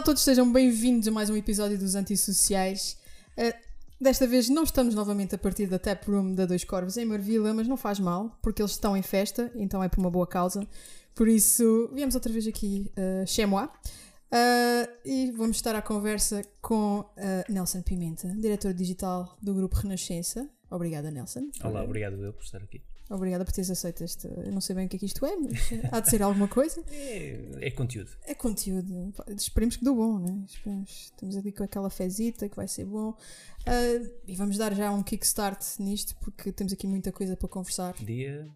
a todos, sejam bem-vindos a mais um episódio dos Antissociais. Uh, desta vez não estamos novamente a partir da Tap Room da Dois Corvos em Marvila, mas não faz mal, porque eles estão em festa, então é por uma boa causa. Por isso, viemos outra vez aqui uh, chez moi. Uh, e vamos estar à conversa com uh, Nelson Pimenta, diretor digital do Grupo Renascença. Obrigada, Nelson. Olá, obrigado eu por estar aqui. Obrigada por teres aceito este. Eu não sei bem o que é que isto é, mas há de ser alguma coisa. É, é conteúdo. É conteúdo. Esperemos que dê bom, né? Esperemos. Estamos ali com aquela fezita que vai ser bom. Uh, e vamos dar já um kickstart nisto, porque temos aqui muita coisa para conversar. Dia.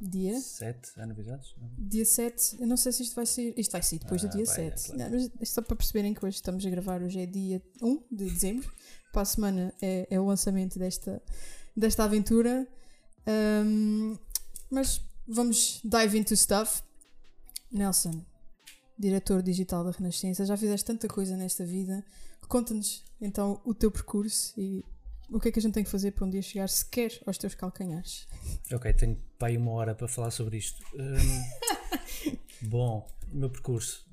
Dia 7 aniversários? Dia 7, eu não sei se isto vai ser. Isto vai ser depois Ah, do dia vai, 7. é claro. Não, mas é só para perceberem que hoje estamos a gravar, hoje é dia 1 de dezembro. Para a semana é, é o lançamento desta, desta aventura. Um, mas vamos dive into stuff. Nelson, diretor digital da Renascença, já fizeste tanta coisa nesta vida. Conta-nos então o teu percurso e o que é que a gente tem que fazer para um dia chegar sequer aos teus calcanhares. Ok, tenho para aí uma hora para falar sobre isto. Hum, bom, o meu percurso.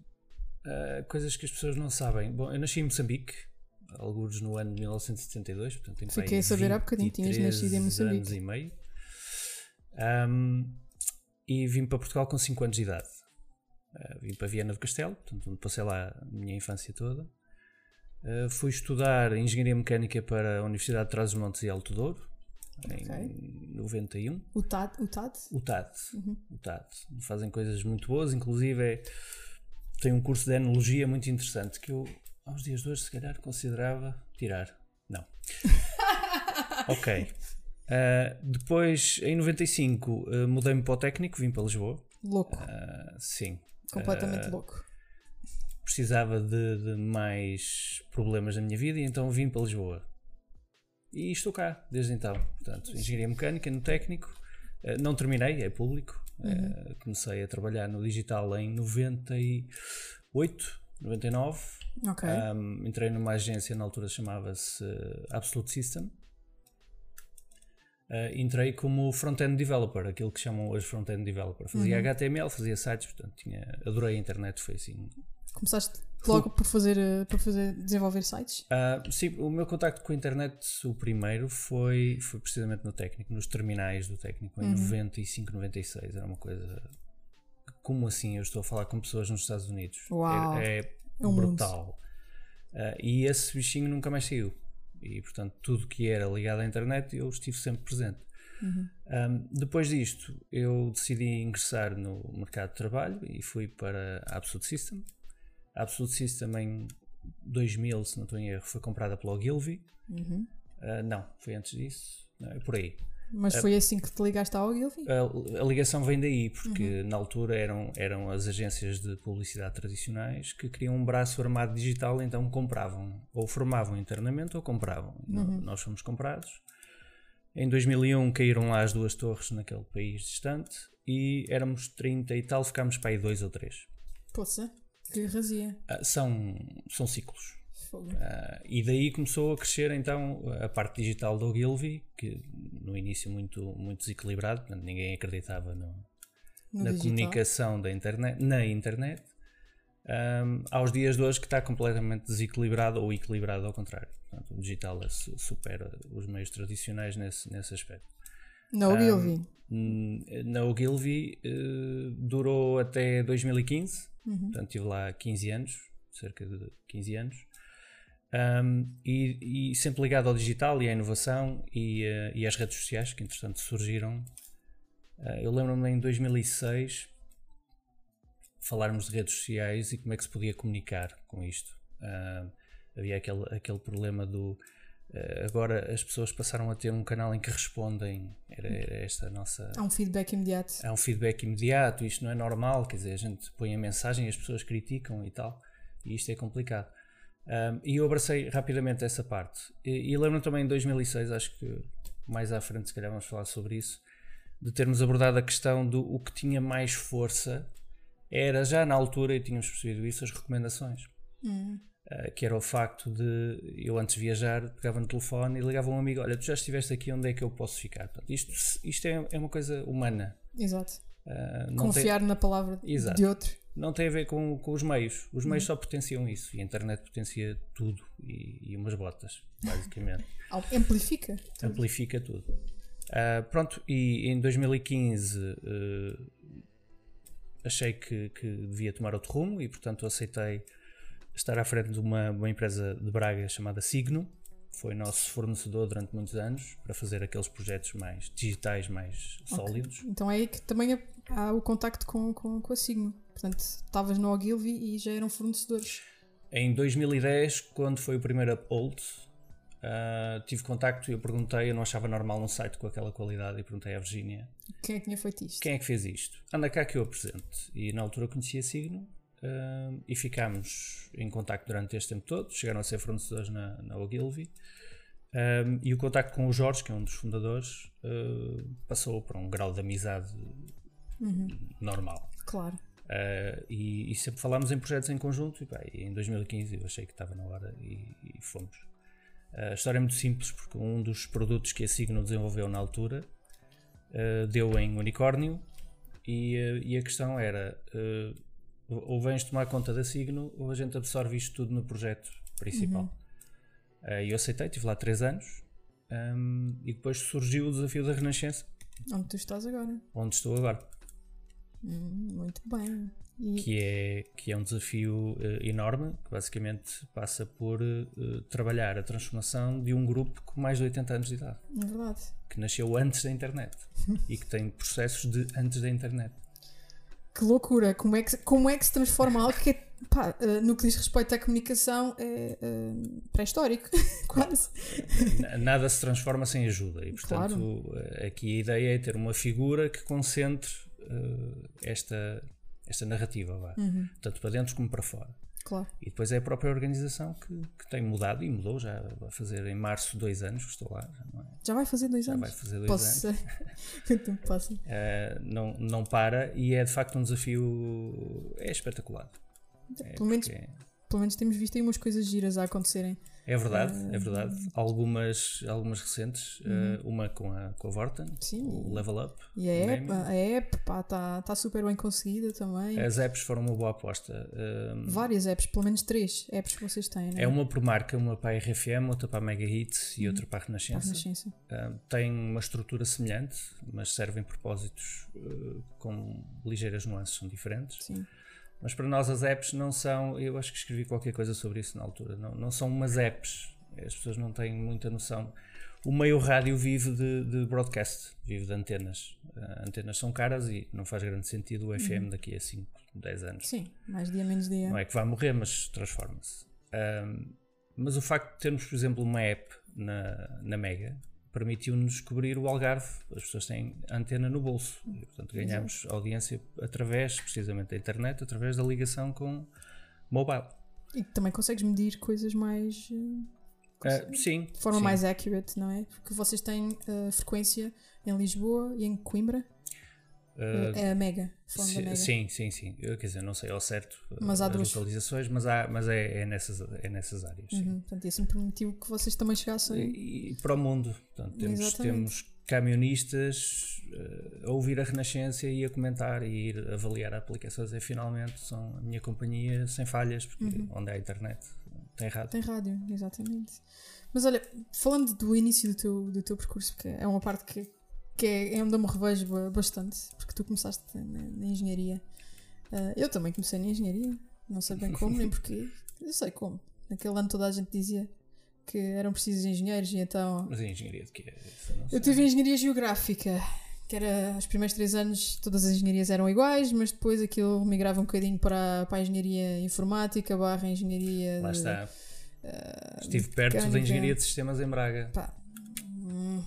Ah, coisas que as pessoas não sabem. Bom, eu nasci em Moçambique, alguns no ano de 1972, portanto tenho Fiquei a saber há bocadinho, tinhas 23 nascido em Moçambique. anos e meio. Hum, e vim para Portugal com 5 anos de idade. Ah, vim para Viana do Castelo, portanto, onde passei lá a minha infância toda. Ah, fui estudar Engenharia Mecânica para a Universidade de Trás-os-Montes e Alto Douro, em 91. O TAD? O TAD? O TAD. Uhum. O TAD. Fazem coisas muito boas, inclusive é, tem um curso de enologia muito interessante que eu, aos dias de hoje, se calhar considerava tirar. Não. ok. Ah, depois, em 95, ah, mudei-me para o técnico, vim para Lisboa. Louco. Ah, sim. Completamente louco. precisava de, de mais problemas na minha vida e então vim para Lisboa. E estou cá desde então. Portanto, engenharia mecânica no técnico. Não terminei, é público. Eh, Comecei a trabalhar no digital em 98, 99. Ok. Um, entrei numa agência, na altura chamava-se Absolute System. Eh, entrei como front-end developer, aquilo que chamam hoje front-end developer. Fazia HTML, fazia sites, portanto, tinha, adorei a internet, foi assim. Começaste logo por fazer, eh, por fazer desenvolver sites? Ah, sim, o meu contacto com a internet, o primeiro, foi, foi precisamente no técnico, nos terminais do técnico, em 95, 96. Era uma coisa. Como assim? Eu estou a falar com pessoas nos Estados Unidos. Uau. É, é É um brutal. Ah, e esse bichinho nunca mais saiu. E portanto, tudo que era ligado à internet, eu estive sempre presente. Um, depois disto, eu decidi ingressar no mercado de trabalho e fui para a Absolute System. A Absolute System em 2000, se não estou em erro, foi comprada pela Ogilvy. Uhum. Uh, não, foi antes disso. Não, é por aí. Mas foi assim que te ligaste ao Ogilvy? A, a ligação vem daí, porque na altura eram, eram as agências de publicidade tradicionais que queriam um braço armado digital, então compravam, ou formavam internamente ou compravam. No- Nós fomos comprados. Em 2001 caíram lá as duas torres naquele país distante e éramos 30 e tal, ficámos para aí dois ou três. Poça, que razia. Ah, são, são ciclos. Fogo. Ah, e daí começou a crescer então a parte digital do Ogilvy, que no início muito, muito desequilibrado, portanto, ninguém acreditava no, No na digital. comunicação da internet, na internet, ahm, aos dias de hoje que está completamente desequilibrado ou equilibrado ao contrário. Portanto, o digital é su- supera os meios tradicionais nesse, nesse aspecto. Na Ogilvy. Hum, Na Ogilvy eh, durou até 2015, portanto tive lá 15 anos, cerca de 15 anos, Um, e, e sempre ligado ao digital e à inovação e, eh, e às redes sociais que entretanto surgiram. Eh, eu lembro-me em 2006 falarmos de redes sociais e como é que se podia comunicar com isto. Ah, havia aquele, aquele problema do eh, agora as pessoas passaram a ter um canal em que respondem, era, era esta a nossa. Há um feedback imediato. Há um feedback imediato, isto não é normal, quer dizer, a gente põe a mensagem e as pessoas criticam e tal, e isto é complicado. Um, e eu abracei rapidamente essa parte. E, e lembro-me também em 2006, acho que mais à frente, se calhar, vamos falar sobre isso, de termos abordado a questão do o que tinha mais força era já na altura, e tínhamos percebido isso, as recomendações. Uh, que era o facto de eu antes de viajar pegava no telefone e ligava a um amigo: Olha, tu já estiveste aqui, onde é que eu posso ficar? Portanto, isto isto é, é uma coisa humana. Exato. Uh, não tem- Confiar na palavra Exato. de outro. Não tem a ver com, com os meios. Os meios uhum. só potenciam isso e a internet potencia tudo e, e umas botas, basicamente. Amplifica. Tudo. Amplifica tudo. Uh, pronto, e em 2015 uh, achei que, que, devia tomar outro rumo e, portanto, aceitei estar à frente de uma, uma empresa de Braga chamada Signo. Foi nosso fornecedor durante muitos anos para fazer aqueles projetos mais digitais, mais okay. sólidos. Então é aí que também há o contacto com, com, com a Signo. Portanto, estavas no Ogilvy e já eram fornecedores. Em 2010, quando foi o primeiro upload, uh, tive contacto e eu perguntei, eu não achava normal um site com aquela qualidade e perguntei à Virginia. Quem é que tinha feito isto? Quem é que fez isto? Anda cá que eu apresento. E na altura conhecia Signo e ficámos em contacto durante este tempo todo. Chegaram a ser fornecedores na, na Ogilvy. Um, e o contacto com o Jorge, que é um dos fundadores, uh, passou para um grau de amizade uhum. normal. Claro. Uh, e, e, sempre falámos em projetos em conjunto. E, pá, em 2015 eu achei que estava na hora e, e fomos. Uh, a história é muito simples porque um dos produtos que a Signo desenvolveu na altura deu em unicórnio e, e a questão era ou vens tomar conta da Signo ou a gente absorve isto tudo no projeto principal. Uhum. E eu aceitei, estive lá 3 anos um, e depois surgiu o desafio da Renascença. Onde tu estás agora? Onde estou agora. Hum, muito bem. E... Que, é, que é um desafio uh, enorme, que basicamente passa por uh, trabalhar a transformação de um grupo com mais de 80 anos de idade. É verdade. Que nasceu antes da internet e que tem processos de antes da internet. Que loucura! Como é que, como é que se transforma algo que é Pá, uh, no que diz respeito à comunicação é uh, pré-histórico, quase. Nada se transforma sem ajuda e, portanto, claro. aqui a ideia é ter uma figura que concentre uh, esta, esta narrativa, vá. Uhum. tanto para dentro como para fora. Claro. E depois é a própria organização que, que tem mudado e mudou, já vai fazer em março dois anos que estou lá. Já, é? já vai fazer dois já anos? vai fazer dois Posso anos. Então passa. Uh, não, não para e é de facto um desafio é espetacular. É pelo, menos, é... pelo menos temos visto aí umas coisas giras a acontecerem. É verdade, uh, é verdade. Algumas, algumas recentes, uhum. uh, uma com a, com a Vorten, Sim, o Level Up. E a app, a app está tá super bem conseguida também. As apps foram uma boa aposta. Uh, Várias apps, pelo menos três apps que vocês têm, É? é uma por marca, uma para a RFM, outra para a Mega Hits e uhum. outra para a Renascença. Para a Renascença. tem uma estrutura semelhante, mas servem propósitos com ligeiras nuances, são diferentes. Sim. Mas para nós as apps não são, eu acho que escrevi qualquer coisa sobre isso na altura, não, não são umas apps, as pessoas não têm muita noção. O meio rádio vive de, de broadcast, vive de antenas. Uh, antenas são caras e não faz grande sentido o FM uhum. daqui a 5, 10 anos. Sim, mais dia menos dia. Não é que vai morrer, mas transforma-se. Mas o facto de termos, por exemplo, uma app na, na Mega, permitiu-nos cobrir o Algarve. As pessoas têm antena no bolso. E, portanto, ganhamos Exato. audiência através, precisamente, da internet, através da ligação com mobile. E também consegues medir coisas mais. Uh, sim. De forma sim. mais accurate, não é? Porque vocês têm uh, frequência em Lisboa e em Coimbra. Uh, é a Mega, sim, Mega. Sim, sim, sim. Eu, quer dizer, não sei ao certo mas há as duas. localizações, mas, há, mas é, é, nessas, é nessas áreas. Uhum, portanto, isso permitiu que vocês também chegassem. E, e para o mundo. Portanto, temos, temos camionistas uh, a ouvir a Renascença e a comentar e ir avaliar a aplicação. E finalmente são a minha companhia sem falhas, porque uhum. onde há internet tem rádio. Tem rádio, exatamente. Mas olha, falando do início do teu, do teu percurso, porque é uma parte que que é, é onde eu me revejo bastante, porque tu começaste na, na engenharia. Uh, eu também comecei na engenharia, não sei bem como nem porquê. Eu sei como. Naquele ano toda a gente dizia que eram precisos engenheiros e então. Mas em engenharia de quê? Eu tive engenharia geográfica, que era os primeiros três anos todas as engenharias eram iguais, mas depois aquilo migrava um bocadinho para, para a engenharia informática barra engenharia. Lá de, está. Uh, Estive perto da engenharia de sistemas em Braga. Pá. Hum.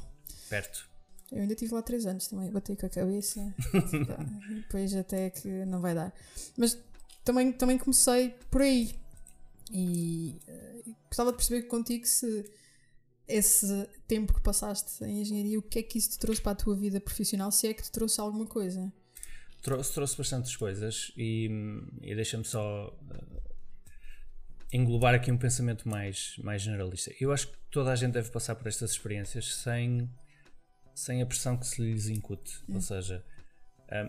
Perto. Eu ainda tive lá 3 anos também, botei com a cabeça. depois até que não vai dar. Mas também, também comecei por aí. E uh, gostava de perceber contigo se esse tempo que passaste em engenharia, o que é que isso te trouxe para a tua vida profissional, se é que te trouxe alguma coisa? Trouxe, trouxe bastantes coisas e, e deixa-me só uh, englobar aqui um pensamento mais, mais generalista. Eu acho que toda a gente deve passar por estas experiências sem sem a pressão que se lhes incute. Hum. Ou seja,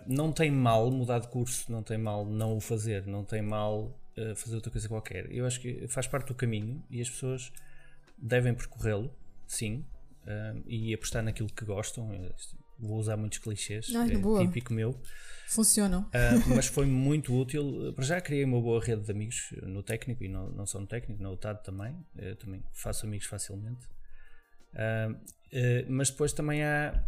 não tem mal mudar de curso, não tem mal não o fazer, não tem mal uh, fazer outra coisa qualquer. Eu acho que faz parte do caminho e as pessoas devem percorrê-lo, sim, uh, e apostar naquilo que gostam. Vou usar muitos clichês, Ai, é boa. típico meu. Funcionam. Uh, mas foi muito útil. Para já criei uma boa rede de amigos no técnico e não, não só no técnico, no UTAD também. Eu também faço amigos facilmente. Uh, mas depois também há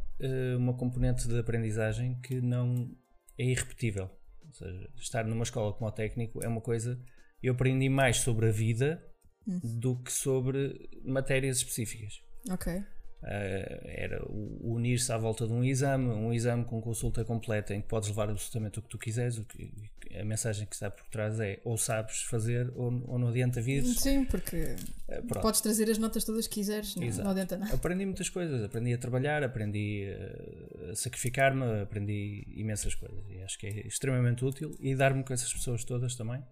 uma componente de aprendizagem que não é irrepetível. Ou seja, estar numa escola como o técnico é uma coisa. Eu aprendi mais sobre a vida hum. do que sobre matérias específicas. Ok. Uh, era unir-se à volta de um exame, um exame com consulta completa em que podes levar absolutamente o que tu quiseres. O que, a mensagem que está por trás é ou sabes fazer ou, ou não adianta vir. Sim, porque uh, podes trazer as notas todas que quiseres, não, não, adianta nada. Aprendi muitas coisas, aprendi a trabalhar, aprendi a sacrificar-me, aprendi imensas coisas e acho que é extremamente útil e dar-me com essas pessoas todas também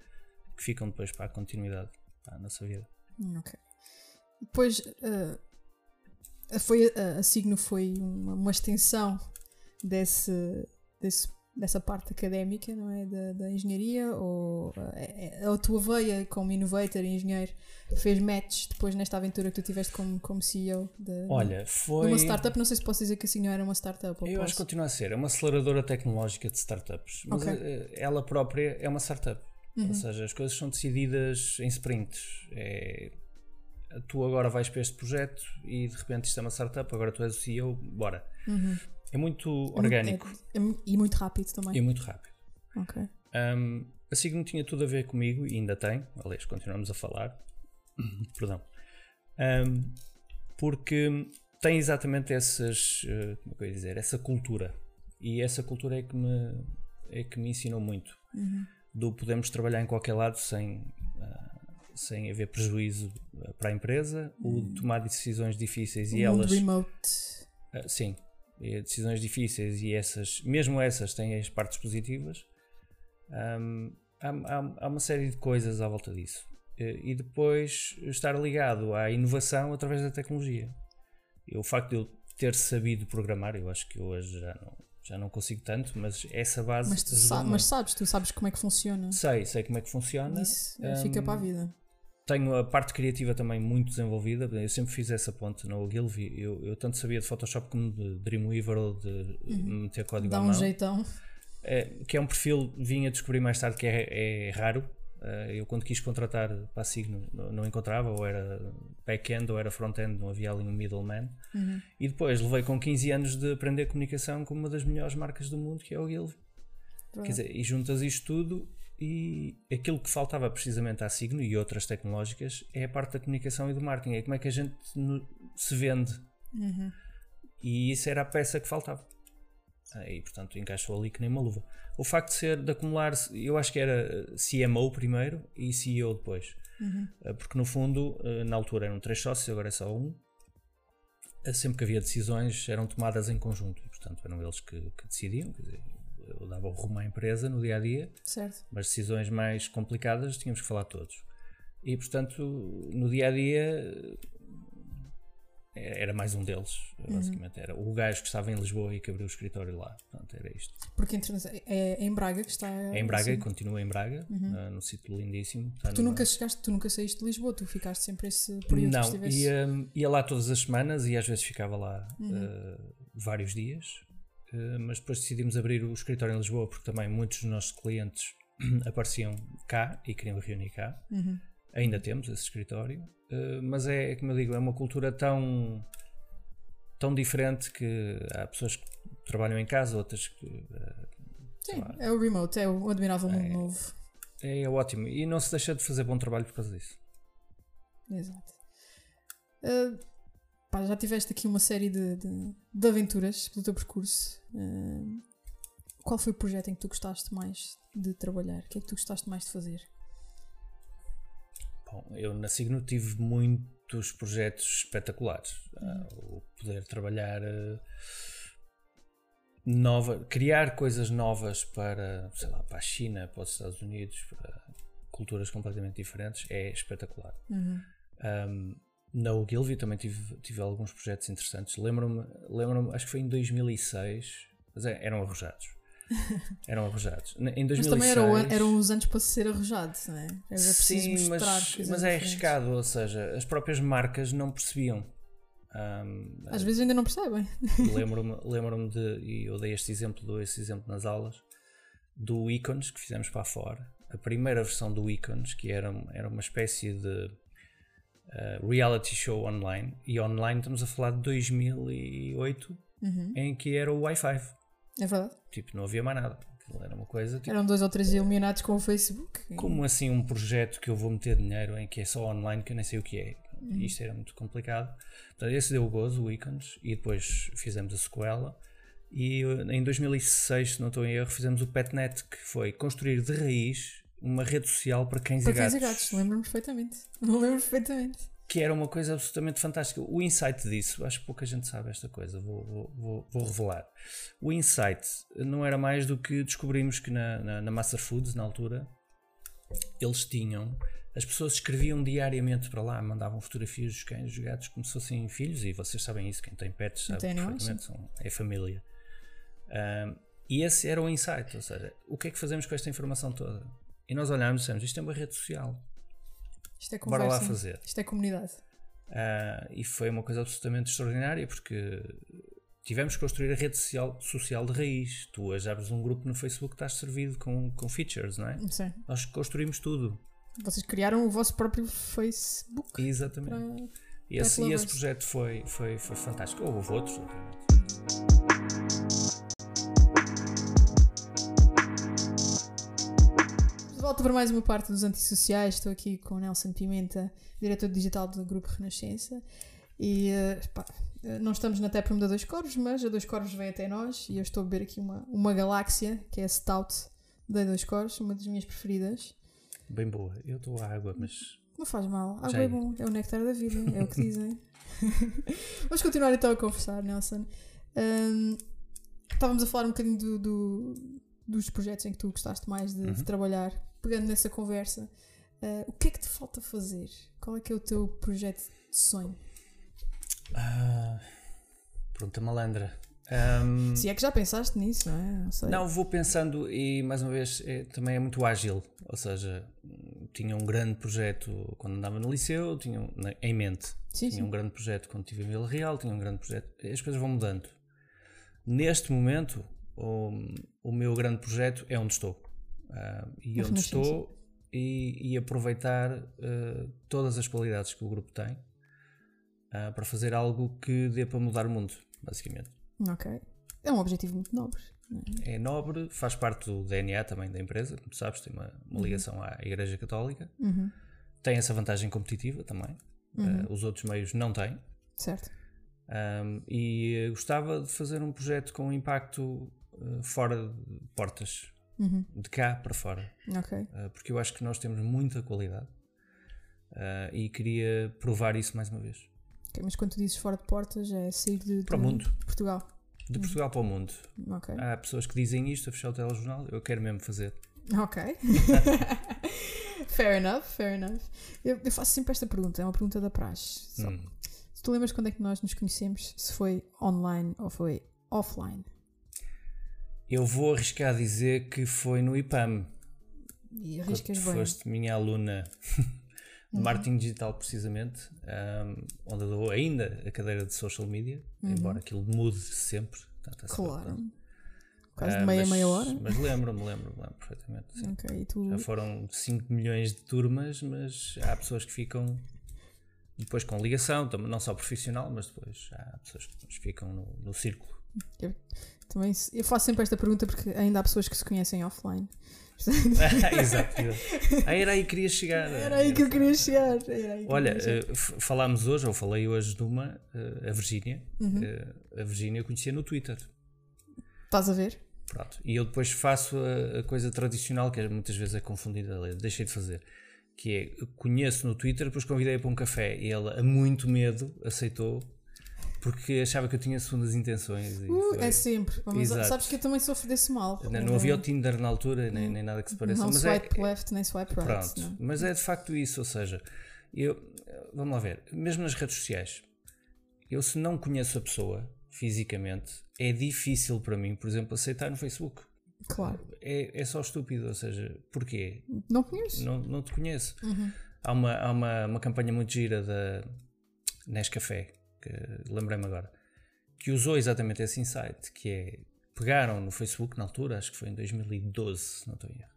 que ficam depois para a continuidade para a nossa vida. Ok. Depois. Uh foi, a, a Signo foi uma, uma extensão desse, desse, dessa parte académica, não é? Da, da engenharia, ou a, a, tua veia como innovator e engenheiro fez match depois nesta aventura que tu tiveste como, como CEO de, Olha, foi... de uma startup? Não sei se posso dizer que a Signo era uma startup. Eu posso? acho que continua a ser, é uma aceleradora tecnológica de startups, mas okay. Eh, ela própria é uma startup. Uhum. Ou seja, as coisas são decididas em sprints. É tu agora vais para este projeto e de repente isto é uma startup, agora tu és o CEO, bora. Uhum. É muito orgânico. É, é, e muito rápido também. E muito rápido. Ok. Um, a Signo tinha tudo a ver comigo e ainda tem, aliás, continuamos a falar. Perdão. Um, porque tem exatamente essas, uh, como é que eu ia dizer, essa cultura. E essa cultura é que me, é que me ensinou muito. Uhum. Do podemos trabalhar em qualquer lado sem sem haver prejuízo eh, para a empresa, o de hum. tomar decisões difíceis e elas. remote. Uh, sim, decisões difíceis e essas, mesmo essas, têm as partes positivas. Um, há, há, há, uma série de coisas à volta disso. E depois estar ligado à inovação através da tecnologia. E o facto de eu ter sabido programar, eu acho que hoje já não, já não consigo tanto, mas essa base. Mas, sabe, mas sabes, tu sabes como é que funciona. Sei, sei como é que funciona. Isso um, fica para a vida tenho a parte criativa também muito desenvolvida. Eu sempre fiz essa ponte no Ogilvy. Eu, eu tanto sabia de Photoshop como de Dreamweaver ou de uhum. meter código Dá à um mão. jeitão. É, que é um perfil, vim a descobrir mais tarde que é, é raro. Uh, eu quando quis contratar para a Signo não, encontrava, ou era back-end ou era front-end, não havia ali um middleman. Uhum. E depois levei com 15 anos de aprender comunicação com uma das melhores marcas do mundo, que é o Ogilvy. Quer dizer, e juntas isto tudo e aquilo que faltava precisamente à Signo e outras tecnológicas é a parte da comunicação e do marketing. É como é que a gente se vende. Uhum. E isso era a peça que faltava. E portanto encaixou ali que nem uma luva. O facto de ser de acumular, eu acho que era CMO primeiro e CEO depois. Uhum. Eh, porque no fundo, eh, na altura eram três sócios, agora é só um. Eh, sempre que havia decisões eram tomadas em conjunto e portanto eram eles que, que decidiam. Dizer, eu dava o rumo à empresa no dia a dia, certo. mas decisões mais complicadas tínhamos que falar todos. E portanto, no dia a dia era mais um deles, uhum. basicamente. Uhum. Era o gajo que estava em Lisboa e que abriu o escritório lá. Portanto, era isto. Porque é em Braga que está. É em Braga assim. e continua em Braga, uhum. num sítio lindíssimo. Tu numa... nunca chegaste, tu nunca saíste de Lisboa, tu ficaste sempre esse período Não, que estivesse... ia, ia lá todas as semanas e às vezes ficava lá uhum. uh, vários dias. Eh, mas depois decidimos abrir o escritório em Lisboa porque também muitos dos nossos clientes apareciam cá e queriam reunir cá. Uhum. Ainda temos esse escritório, uh, mas é, como eu digo, é uma cultura tão, tão diferente que há pessoas que trabalham em casa, outras que. Uh, Sim, lá, é o remote, é o admirável mundo é, novo. É, é, ótimo e não se deixa de fazer bom trabalho por causa disso. Exato. Uh, pá, já tiveste aqui uma série de, de, de aventuras do teu percurso. Uh, qual foi o projeto em que tu gostaste mais de trabalhar? O que é que tu gostaste mais de fazer? Bom, eu na Signo tive muitos projetos espetaculares. Uhum. Uh, o poder trabalhar. Uh, nova, criar coisas novas para, sei lá, para a China, para os Estados Unidos, para culturas completamente diferentes, é espetacular. Uhum. Um, na Ogilvy também tive, tive alguns projetos interessantes. Lembro-me, lembro acho que foi em 2006, mas é, eram arrojados. eram arrojados. Em 2006, mas também eram, eram uns anos para ser arrojado, não é? Era sim, mas, mas é arriscado, ou seja, as próprias marcas não percebiam. Um, Às vezes ainda não percebem. Lembro-me lembro de, e eu dei este exemplo, dou este exemplo nas aulas, do Icons que fizemos para fora. A primeira versão do Icons, que era, era uma espécie de uh, reality show online, e online estamos a falar de 2008, uhum. em que era o Wi-Fi. É verdade. Tipo, não havia mais nada. era uma coisa. Tipo, Eram dois ou três iluminados com o Facebook. Como assim um projeto que eu vou meter dinheiro em que é só online que eu nem sei o que é? Uhum. Isto era muito complicado. Portanto, esse deu o gozo, o Icons, e depois fizemos a sequela. E em 2006, se não estou em erro, fizemos o PetNet, que foi construir de raiz uma rede social para cães para e gatos. Para cães e gatos, lembro-me perfeitamente. Lembro-me perfeitamente que era uma coisa absolutamente fantástica. O insight disso, acho que pouca gente sabe esta coisa, vou, vou, vou, vou revelar. O insight não era mais do que descobrimos que na, na, na Master Foods, na altura, eles tinham. As pessoas escreviam diariamente para lá, mandavam fotografias dos cães, dos gatos, como se fossem filhos, e vocês sabem isso, quem tem pets sabe tem perfeitamente, são, é família. Um, e esse era o insight, ou seja, o que é que fazemos com esta informação toda? E nós olhámos e dissemos, isto é uma rede social isto é conversa. Bora lá fazer. Isto é comunidade. Uh, e foi uma coisa absolutamente extraordinária porque tivemos que construir a rede social, social de raiz. Tu hoje abres um grupo no Facebook que estás servido com, com features, não é? Sim. Nós construímos tudo. Vocês criaram o vosso próprio Facebook. Exatamente. Para, e esse, e esse projeto foi, foi, foi fantástico. Houve outros, obviamente. Volta para mais uma parte dos antissociais. Estou aqui com o Nelson Pimenta, diretor digital do Grupo Renascença. E uh, pá, não estamos na Taproom da Dois Corvos, mas a Dois Corvos vem até nós e eu estou a beber aqui uma, uma galáxia, que é a Stout da Dois Corvos, uma das minhas preferidas. Bem boa. Eu estou a água, mas. Não faz mal. Água Já é bom. É o néctar da vida, é o que dizem. Vamos continuar então a conversar, Nelson. Um, estávamos a falar um bocadinho do, do, dos projetos em que tu gostaste mais de, uhum. de trabalhar pegando nessa conversa, uh, o que é que te falta fazer? Qual é que é o teu projeto de sonho? Uh, pronto, malandra. Um, Se é que já pensaste nisso, não é? Não, não, vou pensando e mais uma vez é, também é muito ágil. Ou seja, tinha um grande projeto quando andava no liceu, tinha um, em mente. Sim, tinha sim. um grande projeto quando estive em Vila Real, tinha um grande projeto. As coisas vão mudando. Neste momento, o, o meu grande projeto é onde estou uh, e onde estou e, e aproveitar uh, todas as qualidades que o grupo tem uh, para fazer algo que dê para mudar o mundo, basicamente. Ok. É um objetivo muito nobre. É? é nobre, faz parte do DNA também da empresa, como sabes, tem uma, uma uhum. ligação uhum. à Igreja Católica. Uhum. Tem essa vantagem competitiva também. Uhum. Uh, os outros meios não têm. Certo. Um, e gostava de fazer um projeto com impacto fora de portas uhum. de cá para fora. Okay. Uh, porque eu acho que nós temos muita qualidade uh, e queria provar isso mais uma vez. Okay, mas quando tu dizes fora de portas é sair de, para o mundo. Portugal. De uhum. Portugal para o mundo. Okay. Há pessoas que dizem isto a fechar o telejornal, eu quero mesmo fazer. Ok. fair enough, fair enough. Eu, eu, faço sempre esta pergunta, é uma pergunta da praxe. Hum. Se tu lembras quando é que nós nos conhecemos, se foi online ou foi offline? Eu vou arriscar dizer que foi no IPAM. E arriscas bem. Foste minha aluna de uhum. marketing digital, precisamente, um, onde eu dou ainda a cadeira de social media, uhum. embora aquilo mude sempre. claro. Quase de meia, uh, mas, meia hora. Mas lembro-me, lembro-me, lembro perfeitamente. Sim. Okay, tu... Já foram 5 milhões de turmas, mas há pessoas que ficam depois com ligação, não só profissional, mas depois há pessoas que ficam no, no círculo. Eu, também, eu faço sempre esta pergunta porque ainda há pessoas que se conhecem offline. Exato. Ah, era aí que queria chegar. Era aí que eu queria chegar. Que Olha, queria chegar. Falámos hoje, ou falei hoje de uma, uh, a Virgínia. Uhum. Uh, a Virgínia eu conhecia no Twitter. Estás a ver? Pronto. E eu depois faço a, a coisa tradicional, que muitas vezes é confundida, deixei de fazer. Que é, conheço no Twitter, depois convidei para um café e ela, a muito medo, aceitou porque achava que eu tinha segundas intenções. Uh. É sempre. Mas sabes que eu também sofro desse mal. Não, não havia o Tinder na altura, nem, nem nada que se pareça. Não mas swipe é, left, nem swipe right. Pronto, não. mas é de facto isso. Ou seja, eu, vamos lá ver, mesmo nas redes sociais, eu se não conheço a pessoa fisicamente, é difícil para mim, por exemplo, aceitar no Facebook. Claro. É, é só estúpido, ou seja, porquê? Não conheço. Não, não te conheço. Uhum. Há, uma, há uma, uma campanha muito gira da Nescafé, lembrei-me agora, que usou exatamente esse insight, que é pegaram no Facebook na altura, acho que foi em 2012, se não estou em erro,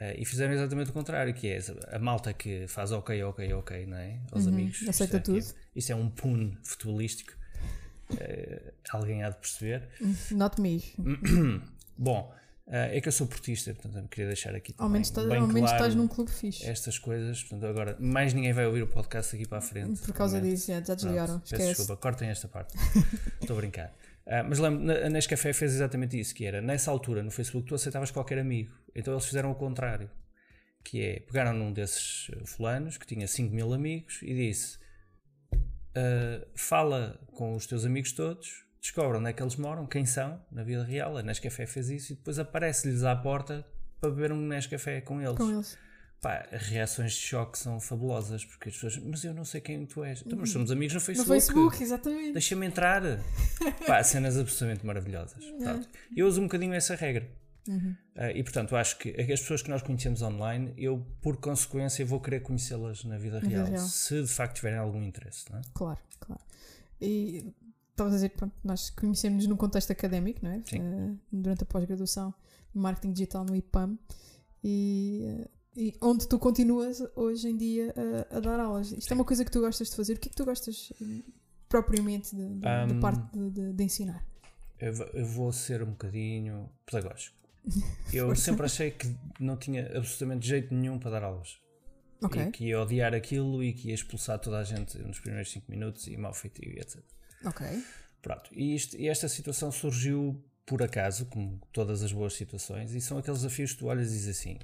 uh, e fizeram exatamente o contrário, que é a malta que faz ok, ok, ok, não é? Aos Uhum, amigos. aceita é, tudo. Isso é um pun futebolístico. uh, alguém há de perceber. Not me. Bom, uh, é que eu sou portista, portanto eu queria deixar aqui Ao menos, estás, bem ao menos claro estás num clube fixe. estas coisas. Portanto, agora mais ninguém vai ouvir o podcast aqui para a frente. Por causa disso, já, já Pronto, desligaram. peço desculpa, cortem esta parte. Estou a brincar. Ah, mas lembro, a Nescafé fez exatamente isso, que era, nessa altura, no Facebook, tu aceitavas qualquer amigo. Então eles fizeram o contrário. Que é, pegaram num desses fulanos, que tinha 5 mil amigos, e disse, ah, fala com os teus amigos todos, descobre onde é que eles moram, quem são, na vida real. A Nescafé fez isso, e depois aparece-lhes à porta para beber um Nescafé com eles. Com eles. Pá, as reações de choque são fabulosas, porque as pessoas, mas eu não sei quem tu és. Então, nós somos amigos no No Facebook. Facebook, exatamente. Deixa-me entrar. Pá, cenas absolutamente maravilhosas. Pronto. Eu uso um bocadinho essa regra. Uhum. Ah, e portanto, acho que as pessoas que nós conhecemos online, eu por consequência vou querer conhecê-las na vida Na vida real, real. se de facto tiverem algum interesse. Não é? Claro, claro. E estavas a dizer que pronto, nós conhecemos num contexto académico, não é? Sim. Eh, durante a pós-graduação, marketing digital no IPAM, e, eh, e onde tu continuas hoje em dia a, a dar aulas. Isto é uma coisa que tu gostas de fazer. O que é que tu gostas eh, propriamente de- de- da Um, parte de, de- de ensinar? Eu, vou- ser um bocadinho pedagógico. Eu sempre achei que não tinha absolutamente jeito nenhum para dar aulas. Ok, E que ia odiar aquilo e que ia expulsar toda a gente nos primeiros 5 minutos e mal feito e etc. ok. Pronto, e, isto- e esta situação surgiu por acaso, como todas as boas situações, e são aqueles desafios que tu olhas e dizes assim.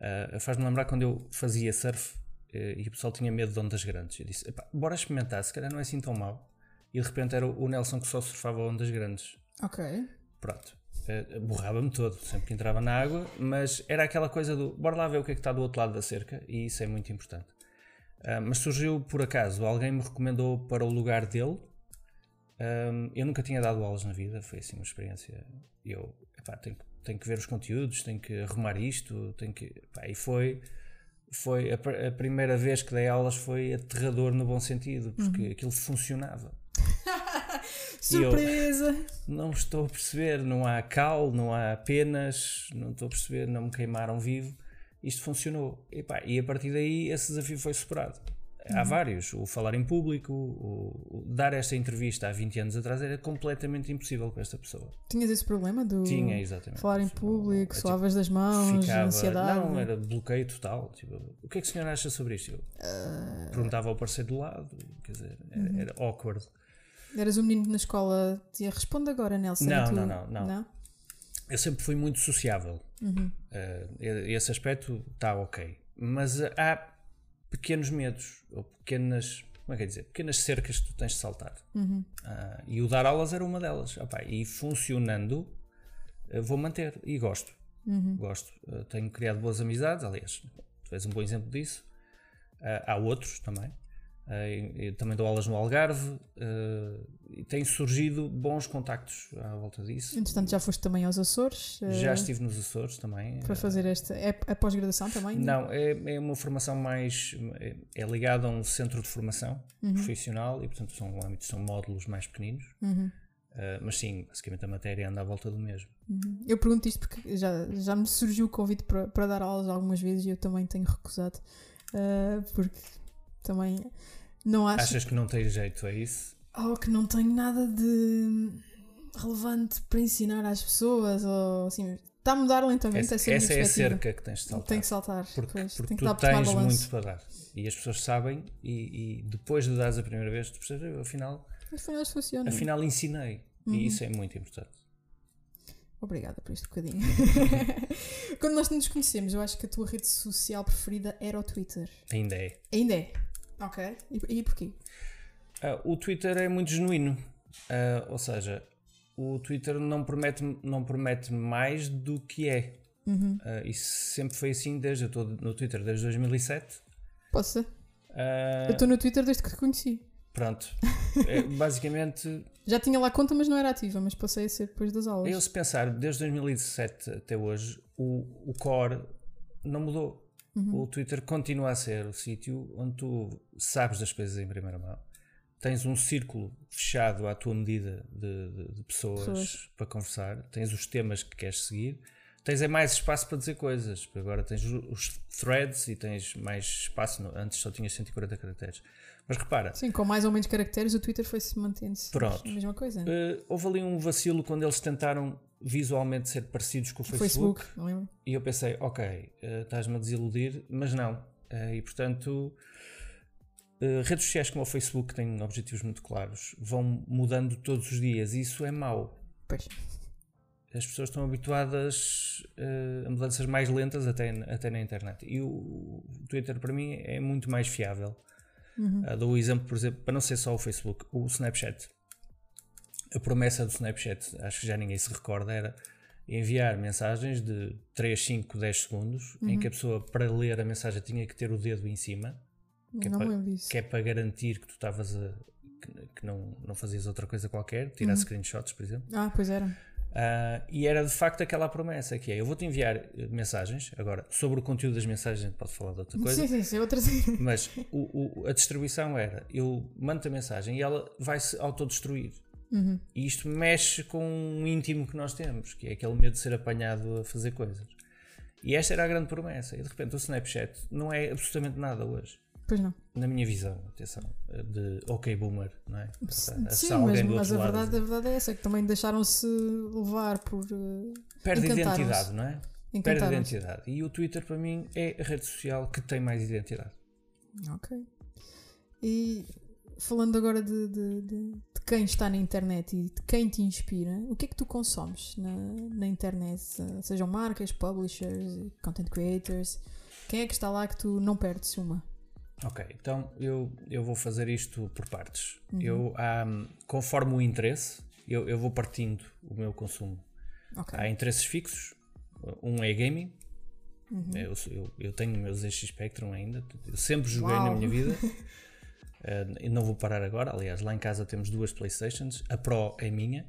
ah, Faz-me lembrar quando eu fazia surf eh, e o pessoal tinha medo de ondas grandes. Eu disse: "Epá, bora experimentar, se calhar não é assim tão mau. E de repente era o Nelson que só surfava ondas grandes. Ok. Pronto, eh, borrava-me todo sempre que entrava na água, mas era aquela coisa do bora lá ver o que é que está do outro lado da cerca, e isso é muito importante. Ah, mas surgiu por acaso, alguém me recomendou para o lugar dele. Ahm, eu nunca tinha dado aulas na vida, foi assim uma experiência. Eu epá, tenho, que- tenho que ver os conteúdos, tenho que arrumar isto, tenho que. epá, e foi, foi a, a primeira vez que dei aulas foi aterrador no bom sentido, porque aquilo funcionava. E eu- Surpresa! Não estou a perceber, não há cal, não há penas, não estou a perceber, não me queimaram vivo. Isto funcionou. E, pá, e a partir daí esse desafio foi superado. Há vários. O falar em público, o, dar esta entrevista há 20 anos atrás era completamente impossível com esta pessoa. Tinhas esse problema do Tinha, exatamente. falar em Isso, público, é tipo, suavas das mãos, ficava- ansiedade? Não, era bloqueio total. Tipo, o que é que o senhor acha sobre isto? Eu Ah. perguntava ao parceiro do lado, quer dizer, era, Uhum. era awkward. Eras um menino na escola, dizia responde agora, Nelson. Não, tu- não, não, não. Eu sempre fui muito sociável. Uhum. Uh, esse aspecto está ok. Mas uh, há pequenos medos, ou pequenas, como é que é dizer? Pequenas cercas que tu tens de saltar. Uhum. Uh, e o dar aulas era uma delas. Opá, e funcionando, vou manter. E gosto. Uhum. Gosto. Uh, tenho criado boas amizades. Aliás, tu és um bom exemplo disso. Uh, há outros também. Uh, eu também dou aulas no Algarve. uh, e tem surgido bons contactos à volta disso. Entretanto, já foste também aos Açores eh, Já estive nos Açores também. para fazer esta. É a pós-graduação também? Não, é, é uma formação mais. É, é ligada a um centro de formação profissional e, portanto, são, âmbitos- são módulos mais pequeninos. Uhum. Ah, mas sim, basicamente a matéria anda à volta do mesmo. Uhum. Eu pergunto isto porque já, já me surgiu o convite para, para dar aulas algumas vezes e eu também tenho recusado. eh, porque também não acho. Achas que não tens jeito a isso? ou que não tenho nada de relevante para ensinar às pessoas, ou assim, está a mudar lentamente Essa, essa, é essa é a cerca que tens de saltar. Tem que saltar, porque pois, porque tem que tu tens muito para dar. E as pessoas sabem, e, e depois de dares a primeira vez, tu percebes, "Eu, afinal, Afinal, funciona. afinal ensinei. Uhum. E isso é muito importante. Obrigada por este bocadinho. Quando nós nos conhecemos, eu acho que a tua rede social preferida era o Twitter. Ainda é. Ainda é. Ok. E, e porquê? Ah, o Twitter é muito genuíno. Ah, ou seja, o Twitter não promete, não promete mais do que é. Uhum. Ah, isso sempre foi assim desde. Eu estou no Twitter desde 2007. Posso ser? Ah, Eu estou no Twitter desde que te conheci. Pronto. É, basicamente. Já tinha lá conta, mas não era ativa, mas passei a ser depois das aulas. Eu, se pensar, desde 2017 até hoje, o, o core não mudou. Uhum. O Twitter continua a ser o sítio onde tu sabes das coisas em primeira mão. Tens um círculo fechado à tua medida de, de, de pessoas, pessoas, para conversar, tens os temas que queres seguir, tens é mais espaço para dizer coisas. Agora tens os threads e tens mais espaço. Antes só tinhas 140 caracteres. Mas repara. Sim, com mais ou menos caracteres o Twitter foi-se mantendo-se. Pronto. A mesma coisa. Uh, houve ali um vacilo quando eles tentaram visualmente ser parecidos com o Facebook. Facebook. E eu pensei, ok, uh, estás-me a desiludir, mas não. Uh, e portanto, redes sociais como o Facebook, têm objetivos muito claros, vão mudando todos os dias e isso é mau. Pois. As pessoas estão habituadas a mudanças mais lentas até, até na internet. E o, Twitter, para mim, é muito mais fiável Uhum. Uh, dou o exemplo, por exemplo, para não ser só o Facebook, o Snapchat. A promessa do Snapchat, acho que já ninguém se recorda, era enviar mensagens de 3, 5, 10 segundos, uhum. em que a pessoa, para ler a mensagem, tinha que ter o dedo em cima. Que, é não é, para, que é para garantir que tu estavas a. que, que não, não fazias outra coisa qualquer, tirar uhum. screenshots, por exemplo. Ah, pois era. Uh, e era de facto aquela promessa que é: eu vou-te enviar eh, mensagens, agora sobre o conteúdo das mensagens, a gente pode falar de outra coisa. Sim, sim, sim, outra Mas o, o, a distribuição era: eu mando a mensagem e ela vai-se autodestruir. Uhum. E isto mexe com um íntimo que nós temos, que é aquele medo de ser apanhado a fazer coisas. E esta era a grande promessa. E de repente o Snapchat não é absolutamente nada hoje. Pois não. Na minha visão, atenção, de ok boomer, não é? Sim, mas, mas a, verdade, a verdade é essa, que também deixaram-se levar por. Uh, Perde identidade, não é? Perde identidade. E o Twitter, para mim, é a rede social que tem mais identidade. Ok. E falando agora de, de, de, quem está na internet e de quem te inspira, o que é que tu consomes na, na internet? Sejam marcas, publishers, content creators. Quem é que está lá que tu não perdes uma? Ok, então eu, eu vou fazer isto por partes. Uhum. Eu, um, conforme o interesse, eu, eu vou partindo o meu consumo. Okay. Há interesses fixos. Um é gaming. Uhum. Eu, eu, eu, tenho meus ZX Spectrum ainda. Eu sempre joguei Uau. na minha vida. uh, não vou parar agora. Aliás, lá em casa temos duas Playstations. A Pro é minha.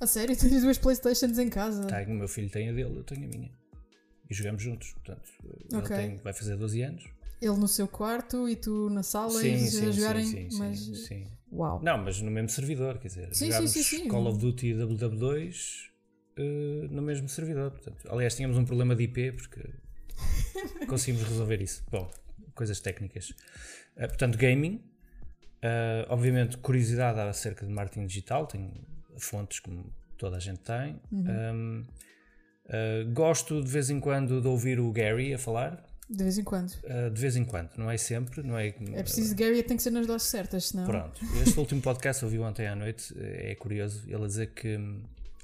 A sério? Tens duas Playstations em casa? Tenho, o meu filho tem a dele, eu tenho a minha. E jogamos juntos. Portanto, okay. ele tem, vai fazer 12 anos. Ele no seu quarto e tu na sala sim, e sim, a jogarem. Sim, sim, mas... sim, Uau. Não, mas no mesmo servidor, quer dizer, sim, sim, sim, Call of Duty e WW2 uh, eh, no mesmo servidor. Portanto, aliás, tínhamos um problema de IP porque conseguimos resolver isso. Bom, coisas técnicas. Uh, portanto, gaming. Uh, obviamente, curiosidade acerca de marketing digital, tenho fontes como toda a gente tem. Uhum. Um, gosto de vez em quando de ouvir o Gary a falar. De vez em quando. Uh, de vez em quando, não é sempre, não é. É preciso Gary tem que ser nas doses certas, senão. Pronto. Este último podcast ouvi ontem à noite, é curioso, ele a dizer que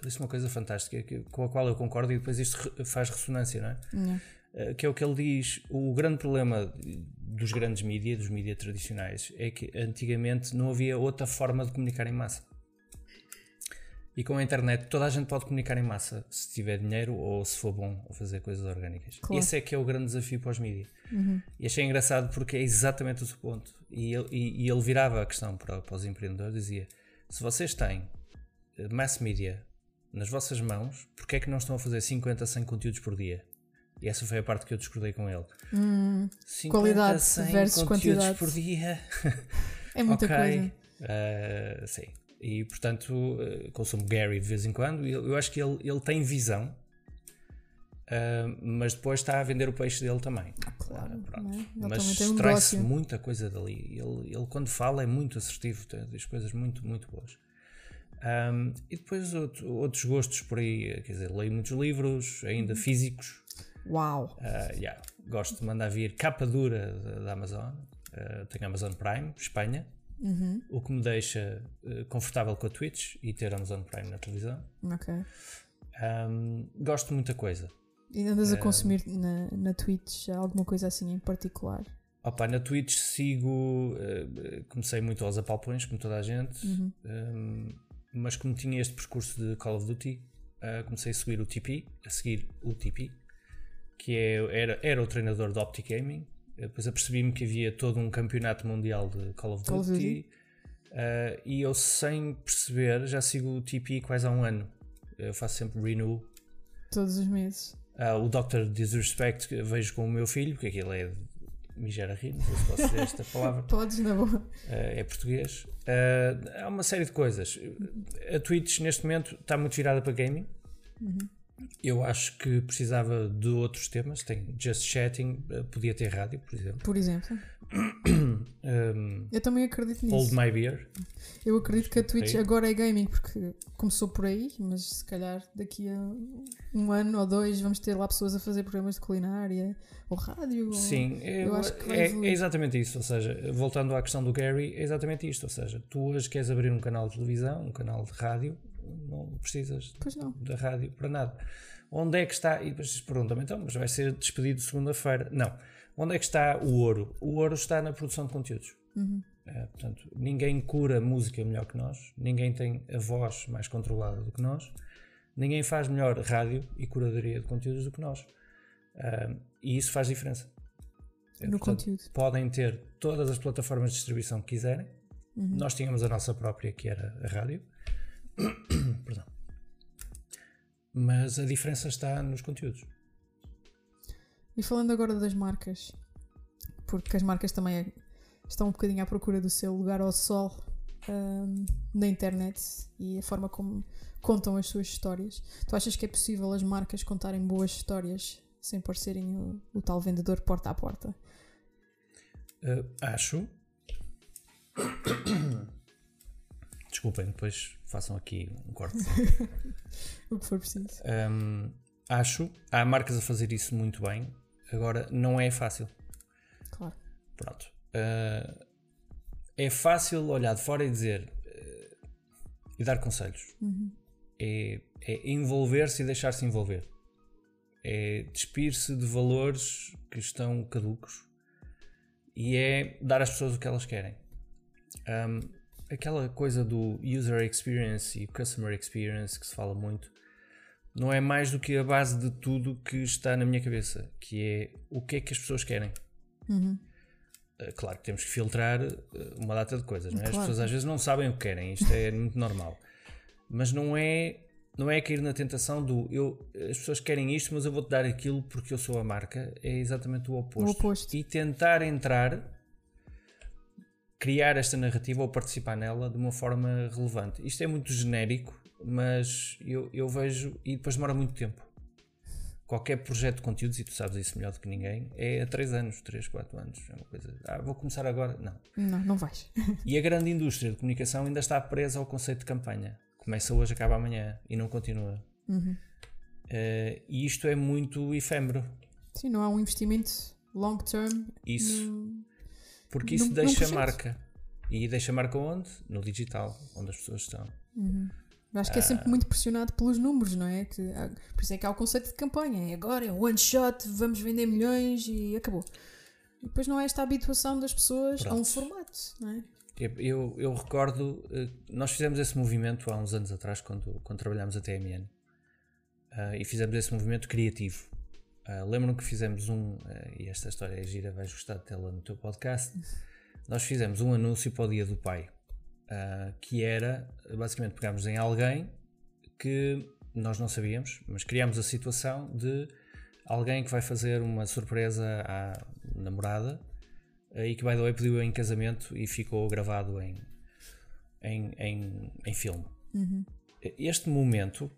ele disse uma coisa fantástica que, com a qual eu concordo e depois isto faz ressonância, não é? Não. Uh, que é o que ele diz: o grande problema dos grandes mídias, dos mídias tradicionais, é que antigamente não havia outra forma de comunicar em massa. E com a internet toda a gente pode comunicar em massa se tiver dinheiro ou se for bom a fazer coisas orgânicas. Claro. Esse é que é o grande desafio para os mídias. Uhum. E achei engraçado porque é exatamente o seu ponto. E ele, e, e ele virava a questão para, para os empreendedores dizia: se vocês têm eh, mass media nas vossas mãos, porquê é que não estão a fazer 50, 100 conteúdos por dia? E essa foi a parte que eu discordei com ele. Hum, 50, qualidade 100 versus quantidade. por dia. É muita okay. coisa. Uh, sim. E portanto eh, consumo Gary de vez em quando. E eu acho que ele, ele tem visão, uh, mas depois está a vender o peixe dele também. Claro. Uh, mas extrai-se um muita coisa dali. Ele, ele, quando fala, é muito assertivo, diz coisas muito, muito boas. Um, e depois outro, outros gostos por aí, quer dizer, leio muitos livros, ainda físicos. Uau! Uh, yeah, gosto de mandar vir capa dura da, Amazon. Uh, tenho Amazon Prime, Espanha. Uhum. O que me deixa uh, confortável com a Twitch e ter Amazon Prime na televisão. Ok. Um, gosto de muita coisa. E andas a consumir na, na Twitch alguma coisa assim em particular? Opa, na Twitch sigo. Uh, comecei muito aos apalpões, como toda a gente, uhum. um, mas como tinha este percurso de Call of Duty, uh, comecei a seguir o TP, a seguir o TP, que é, era, era o treinador de Optic Gaming, depois apercebi-me que havia todo um campeonato mundial de Call of Duty. Call of Duty. Uh, e eu, sem perceber, já sigo o TP quase há um ano. Eu faço sempre renew. Todos os meses. Uh, o Dr. Disrespect vejo com o meu filho, porque aquilo é me gera rir, não sei se posso dizer esta palavra. Podes, na boa. Uh, é português. Uh, há uma série de coisas. A Twitch, neste momento, está muito virada para gaming. Uhum. Eu acho que precisava de outros temas. Tem Just Chatting, uh, podia ter rádio, por exemplo. Por exemplo. um, eu também acredito nisso. Hold My Beer. Eu acredito que a Twitch agora é gaming porque começou por aí, mas se calhar daqui a um ano ou dois vamos ter lá pessoas a fazer programas de culinária ou rádio. Sim, ou... eu, eu, acho que é, é, exatamente isso. Ou seja, voltando à questão do Gary, é exatamente isto. Ou seja, tu hoje queres abrir um canal de televisão, um canal de rádio, não precisas da rádio para nada. Onde é que está? E depois perguntam-me, então, mas vai ser despedido segunda-feira? Não. Onde é que está o ouro? O ouro está na produção de conteúdos. Uhum. É, portanto, ninguém cura música melhor que nós, ninguém tem a voz mais controlada do que nós, ninguém faz melhor rádio e curadoria de conteúdos do que nós. Uh, e isso faz diferença. É, no portanto, conteúdo. Podem ter todas as plataformas de distribuição que quiserem. Uhum. Nós tínhamos a nossa própria, que era a rádio. Perdão. Mas a diferença está nos conteúdos. E falando agora das marcas, porque as marcas também é estão um bocadinho à procura do seu lugar ao sol um, na internet e a forma como contam as suas histórias. Tu achas que é possível as marcas contarem boas histórias sem parecerem o, o tal vendedor porta a porta? Uh, acho. Desculpem, depois façam aqui um corte. o que for preciso. Um, acho. Há marcas a fazer isso muito bem. Agora, não é fácil. Claro. Pronto. Uh, é fácil olhar de fora e dizer uh, e dar conselhos. Uhum. É, é envolver-se e deixar-se envolver. É despir-se de valores que estão caducos e é dar às pessoas o que elas querem. Um, aquela coisa do user experience e customer experience que se fala muito não é mais do que a base de tudo que está na minha cabeça, que é o que é que as pessoas querem. Uhum. Eh, claro que temos que filtrar eh, uma data de coisas, não é? Claro. As pessoas às vezes não sabem o que querem, isto é muito normal. Mas não é não é cair na tentação do eu, as pessoas querem isto, mas eu vou-te dar aquilo porque eu sou a marca. É exatamente o oposto. O oposto. E tentar entrar, criar esta narrativa ou participar nela de uma forma relevante. Isto é muito genérico, mas eu, eu vejo e depois demora muito tempo qualquer projeto de conteúdos, e tu sabes isso melhor do que ninguém, é a 3 anos, 3, 4 anos. É uma coisa. Ah, vou começar agora. Não. Não, não vais. e a grande indústria de comunicação ainda está presa ao conceito de campanha. Começa hoje, acaba amanhã e não continua. Uhum. Uh, e isto é muito efêmero. Sim, não há um investimento long term. Isso. No... Porque isso no, deixa marca. E deixa marca onde? No digital, onde as pessoas estão. Uhum. Acho que é sempre muito pressionado pelos números, não é? Que, por isso é que há o conceito de campanha. É agora, é one shot, vamos vender milhões e acabou. E depois não é esta habituação das pessoas Pronto. a um formato, não é? Eu, eu recordo, eh, nós fizemos esse movimento há uns anos atrás, quando, quando trabalhámos a TMN, eh, e fizemos esse movimento criativo. Uh, Lembro-me que fizemos um, uh, e esta história é gira, vais gostar de tê-la no teu podcast. Nós fizemos um anúncio para o Dia do Pai uh, que era basicamente pegámos em alguém que nós não sabíamos, mas criámos a situação de alguém que vai fazer uma surpresa à namorada e que, by the way, pediu em casamento e ficou gravado em, em, em, em filme. Uhum. Este momento,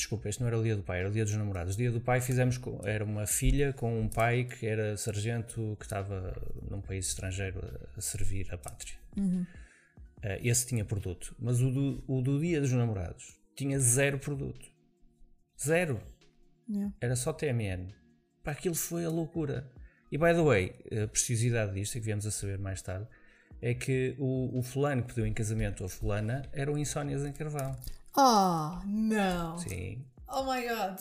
desculpa, este não era o dia do pai, era o dia dos namorados. O dia do pai fizemos, com, era uma filha com um pai que era sargento que estava num país estrangeiro a, servir a pátria. Uhum. Uh, esse tinha produto. Mas o do, o do Dia dos Namorados tinha zero produto. Zero. Yeah. Era só TMN. Para aquilo foi a loucura. E by the way, a preciosidade disto, que viemos a saber mais tarde, é que o, o fulano que pediu em casamento a fulana eram insónias em carvão. Oh, não! Sim. Oh my god!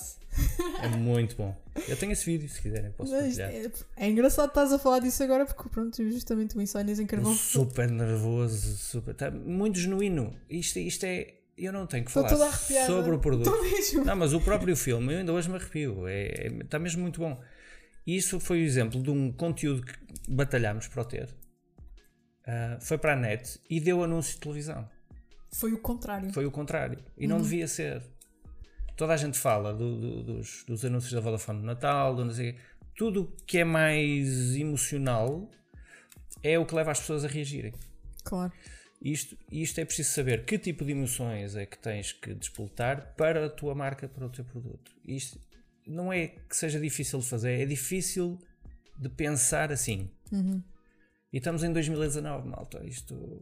É muito bom. Eu tenho esse vídeo, se quiserem, posso partilhar. É, é engraçado que estás a falar disso agora, porque pronto, justamente o Insónias em Carvão. Super nervoso, super. Está muito genuíno. Isto, isto é. Eu não tenho que falar sobre o produto. Não, mas o próprio filme, eu ainda hoje me arrepio. É, é, está mesmo muito bom. E isso foi o exemplo de um conteúdo que batalhámos para o ter. uh, foi para a net e deu anúncios de televisão. Foi o contrário. Foi o contrário. E não uhum. devia ser. Toda a gente fala do, do, dos, dos, anúncios da Vodafone no Natal, do não sei, tudo que é mais emocional é o que leva as pessoas a reagirem. Claro. Isto, isto é preciso saber que tipo de emoções é que tens que despoletar para a tua marca, para o teu produto. Isto não é que seja difícil de fazer, é difícil de pensar assim. Uhum. E estamos em 2019, malta. Isto.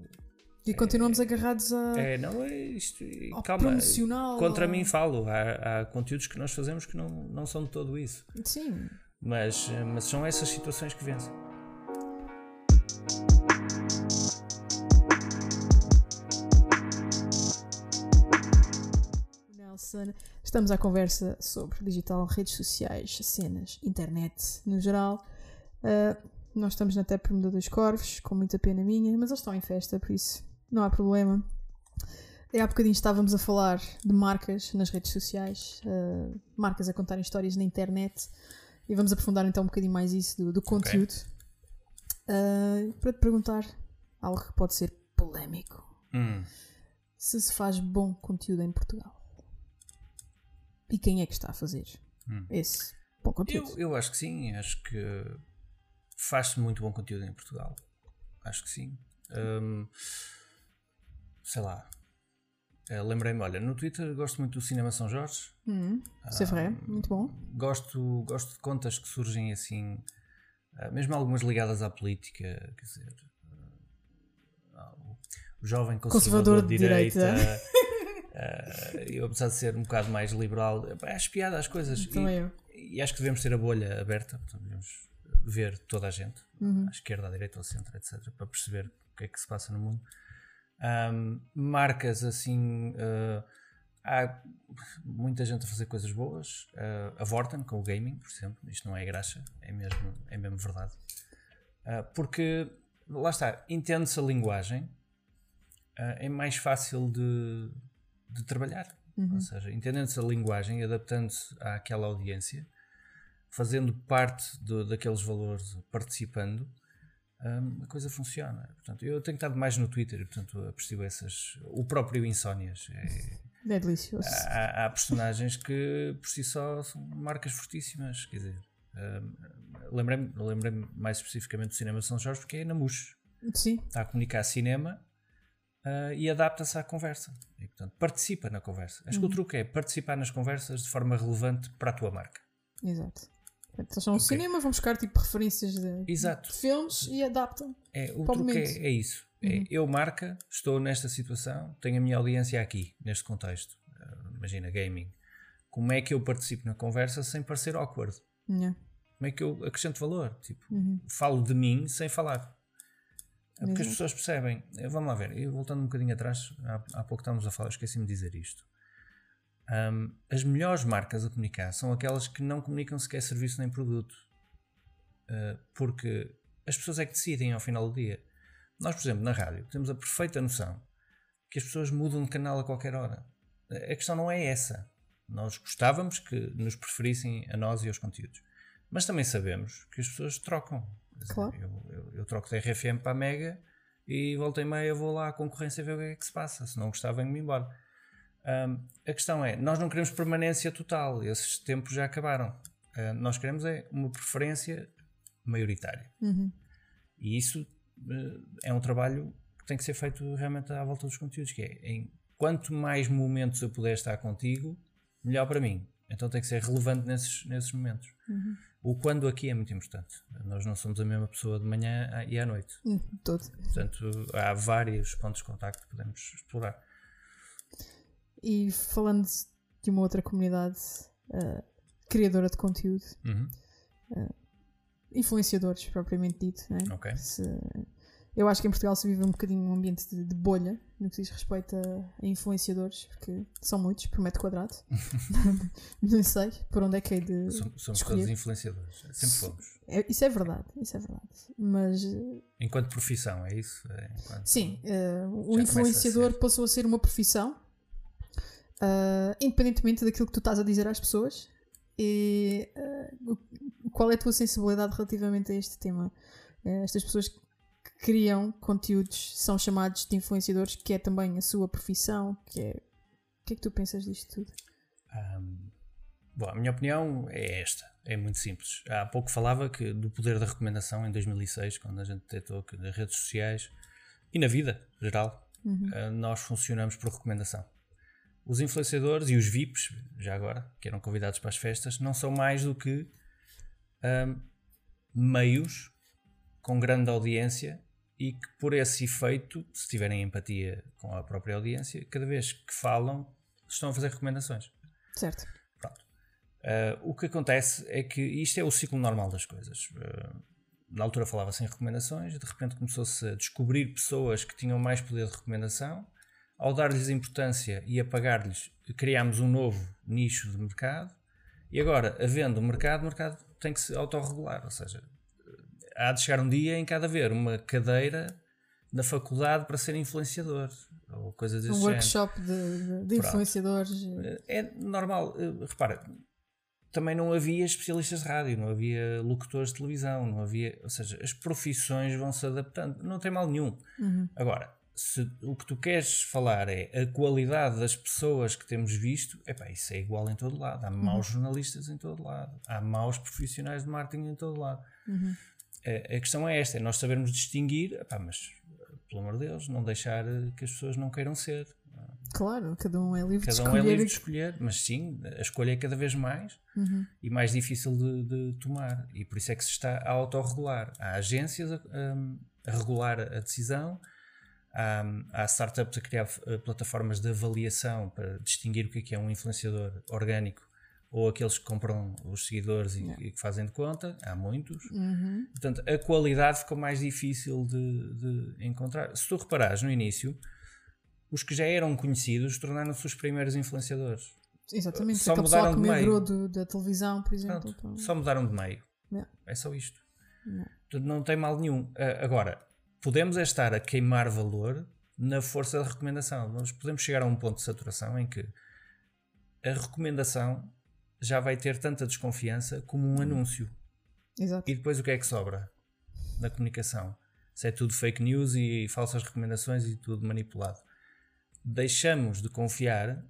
E continuamos é, agarrados a. É, não é isto. Ao calma. Promocional, contra ou... mim falo. Há, há, conteúdos que nós fazemos que não, não são de todo isso. Sim. Mas, mas são essas situações que vencem. Nelson, estamos à conversa sobre digital, redes sociais, cenas, internet no geral. Uh, nós estamos na Promoda dos Corvos, com muita pena minha, mas eles estão em festa, por isso não há problema. E há bocadinho estávamos a falar de marcas nas redes sociais, uh, marcas a contarem histórias na internet. E vamos aprofundar então um bocadinho mais isso do, do conteúdo. Okay. Uh, para te perguntar algo que pode ser polémico: hum. se se faz bom conteúdo em Portugal e quem é que está a fazer hum. esse bom conteúdo? Eu, eu acho que sim, acho que faz-se muito bom conteúdo em Portugal. Acho que sim. Um, sei lá, Uh, Lembrei-me, olha, no Twitter gosto muito do Cinema São Jorge. Hum, vrai, muito bom. Gosto, gosto de contas que surgem assim, uh, mesmo algumas ligadas à política, quer dizer, uh, o jovem conservador, conservador de, de, direita. direita eu, apesar de ser um bocado mais liberal, acho piada as coisas. E, e, acho que devemos ter a bolha aberta, portanto, devemos ver toda a gente, uhum. à esquerda, à direita, ao centro, etc., para perceber o que é que se passa no mundo. Um, marcas assim. Uh, há muita gente a fazer coisas boas. Uh, a Vorten com o gaming, por exemplo. Isto não é graxa, é mesmo, é mesmo verdade. Uh, porque, lá está, entende-se a linguagem, uh, é mais fácil de, de trabalhar. Uhum. Ou seja, entendendo-se a linguagem, adaptando-se àquela audiência, fazendo parte do, daqueles valores, participando, um, a coisa funciona. Portanto, eu tenho estado mais no Twitter e, portanto, aprecio essas. O próprio Insónias. É, é delicioso. Há, há, personagens que, por si só, são marcas fortíssimas. Quer dizer, um, lembrei-me lembrei mais especificamente do Cinema São Jorge, porque é na MUS. Sim. Está a comunicar cinema uh, e adapta-se à conversa. E, portanto, participa na conversa. Acho uhum. que o uhum. truque é participar nas conversas de forma relevante para a tua marca. Exato. Eles são okay. cinema, vão buscar tipo referências de, Exato. de filmes e adaptam. É, o truque é, é, isso. É, uhum. É, eu, marca, estou nesta situação, tenho a minha audiência aqui, neste contexto. Uh, imagina, gaming. Como é que eu participo na conversa sem parecer awkward? Yeah. Como é que eu acrescento valor? Tipo, uhum. falo de mim sem falar. É porque as pessoas percebem. Vamos lá ver, eu, voltando um bocadinho atrás, há, há pouco estávamos a falar, esqueci-me de dizer isto. Um, as melhores marcas a comunicar são aquelas que não comunicam sequer serviço nem produto. Uh, porque as pessoas é que decidem ao final do dia. Nós, por exemplo, na rádio, temos a perfeita noção que as pessoas mudam de canal a qualquer hora. A questão não é essa. Nós gostávamos que nos preferissem a nós e aos conteúdos. Mas também sabemos que as pessoas trocam. Claro. Eu, eu, eu, troco da RFM para a Mega e volta e meia vou lá à concorrência ver o que é que se passa. Se não gostava, venho-me embora. Um, a questão é, nós não queremos permanência total, esses tempos já acabaram. Uh, nós queremos é uma preferência maioritária. Uhum. E isso uh, é um trabalho que tem que ser feito realmente à volta dos conteúdos, que é em quanto mais momentos eu puder estar contigo, melhor para mim. Então tem que ser relevante nesses, nesses momentos. Uhum. O quando aqui é muito importante. Nós não somos a mesma pessoa de manhã e à noite. Uhum, todo. Portanto, há vários pontos de contacto que podemos explorar. E falando de uma outra comunidade uh, criadora de conteúdo, uhum. uh, influenciadores propriamente dito, né? okay. se, eu acho que em Portugal se vive um bocadinho um ambiente de, de bolha no que diz respeito a, a, influenciadores, porque são muitos por metro quadrado. não sei por onde é que é de. Somos, somos todos influenciadores, sempre fomos. É, isso é verdade, isso é verdade. Mas. Eh, enquanto profissão, é isso? É, enquanto... Sim, uh, o influenciador a passou a ser uma profissão uh, independentemente daquilo que tu estás a dizer às pessoas. E uh, qual é a tua sensibilidade relativamente a este tema? Uh, estas pessoas que criam conteúdos, são chamados de influenciadores, que é também a sua profissão, que é... O que é que tu pensas disto tudo? Um, bom, a minha opinião é esta, é muito simples. Há pouco falava que do poder da recomendação em 2006, quando a gente detectou que nas redes sociais e na vida geral, uhum. uh, nós funcionamos por recomendação. Os influenciadores e os VIPs, já agora, que eram convidados para as festas, não são mais do que um, meios com grande audiência e que, por esse efeito, se tiverem empatia com a própria audiência, cada vez que falam, estão a fazer recomendações. Certo. Uh, o que acontece é que isto é o ciclo normal das coisas. Uh, na altura falava-se em recomendações, de repente começou-se a descobrir pessoas que tinham mais poder de recomendação. Ao dar-lhes importância e a pagar-lhes, criámos um novo nicho de mercado. E agora, havendo o mercado, o mercado tem que se autorregular. Ou seja, há de chegar um dia em que há de haver uma cadeira na faculdade para ser influenciador ou coisas desse Um workshop de, de influenciadores. É normal. Eh, repara, também não havia especialistas de rádio, não havia locutores de televisão, não havia. Ou seja, as profissões vão se adaptando. Não tem mal nenhum. Uhum. Agora, se o que tu queres falar é a qualidade das pessoas que temos visto, epá, isso é igual em todo lado. Há maus uhum. jornalistas em todo lado, há maus profissionais de marketing em todo lado. Uhum a, a questão é esta: é nós sabermos distinguir, epá, mas pelo amor de Deus, não deixar que as pessoas não queiram ser. Claro, cada um é livre cada de escolher. Cada um é livre de escolher, mas sim, a escolha é cada vez mais uhum. e mais difícil de, de, tomar. E por isso é que se está a autorregular. Há agências a, a, a regular a decisão, há, há, startups a criar eh, plataformas de avaliação para distinguir o que é, que é um influenciador orgânico ou aqueles que compram os seguidores e, e que fazem de conta, há muitos. Uhum. Portanto, a qualidade ficou mais difícil de, de, encontrar. Se tu reparares no início, os que já eram conhecidos tornaram-se os primeiros influenciadores. Exatamente, só mudaram que de meio. Do, da televisão, por exemplo. Pronto, então... Só mudaram de meio. Yeah. É só isto. Yeah. Portanto, não tem mal nenhum. Agora, podemos é estar a queimar valor na força da recomendação. Nós podemos chegar a um ponto de saturação em que a recomendação já vai ter tanta desconfiança como um anúncio. Exato. E depois o que é que sobra na comunicação? Se é tudo fake news e falsas recomendações e tudo manipulado. Deixamos de confiar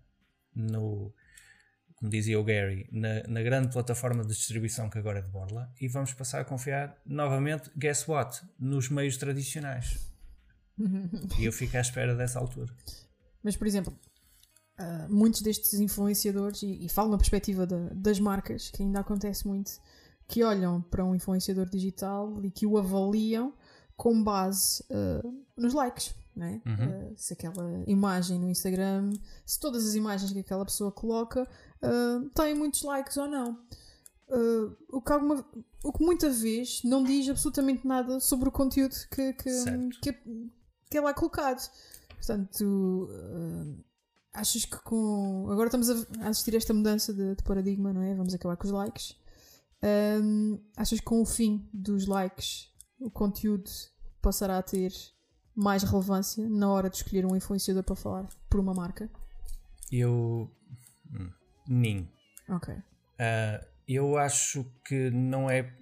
no, como dizia o Gary, na, na, grande plataforma de distribuição que agora é de Borla e vamos passar a confiar novamente, guess what? Nos meios tradicionais. e eu fico à espera dessa altura. Mas, por exemplo, uh, muitos destes influenciadores, e, e falo na perspectiva das marcas, que ainda acontece muito, que olham para um influenciador digital e que o avaliam com base uh, nos likes. Né? Uhum. Uh, se aquela imagem no Instagram, se todas as imagens que aquela pessoa coloca uh, têm muitos likes ou não. Uh, o, que alguma, o que muita vez não diz absolutamente nada sobre o conteúdo que, que, que, que é lá colocado. Portanto, achas que com. Agora estamos a assistir a esta mudança de, de paradigma, não é? Vamos acabar com os likes. Achas que com o fim dos likes o conteúdo passará a ter mais relevância na hora de escolher um influenciador para falar por uma marca? Eu. Hum, nem. Ok. Uh, eu acho que não é,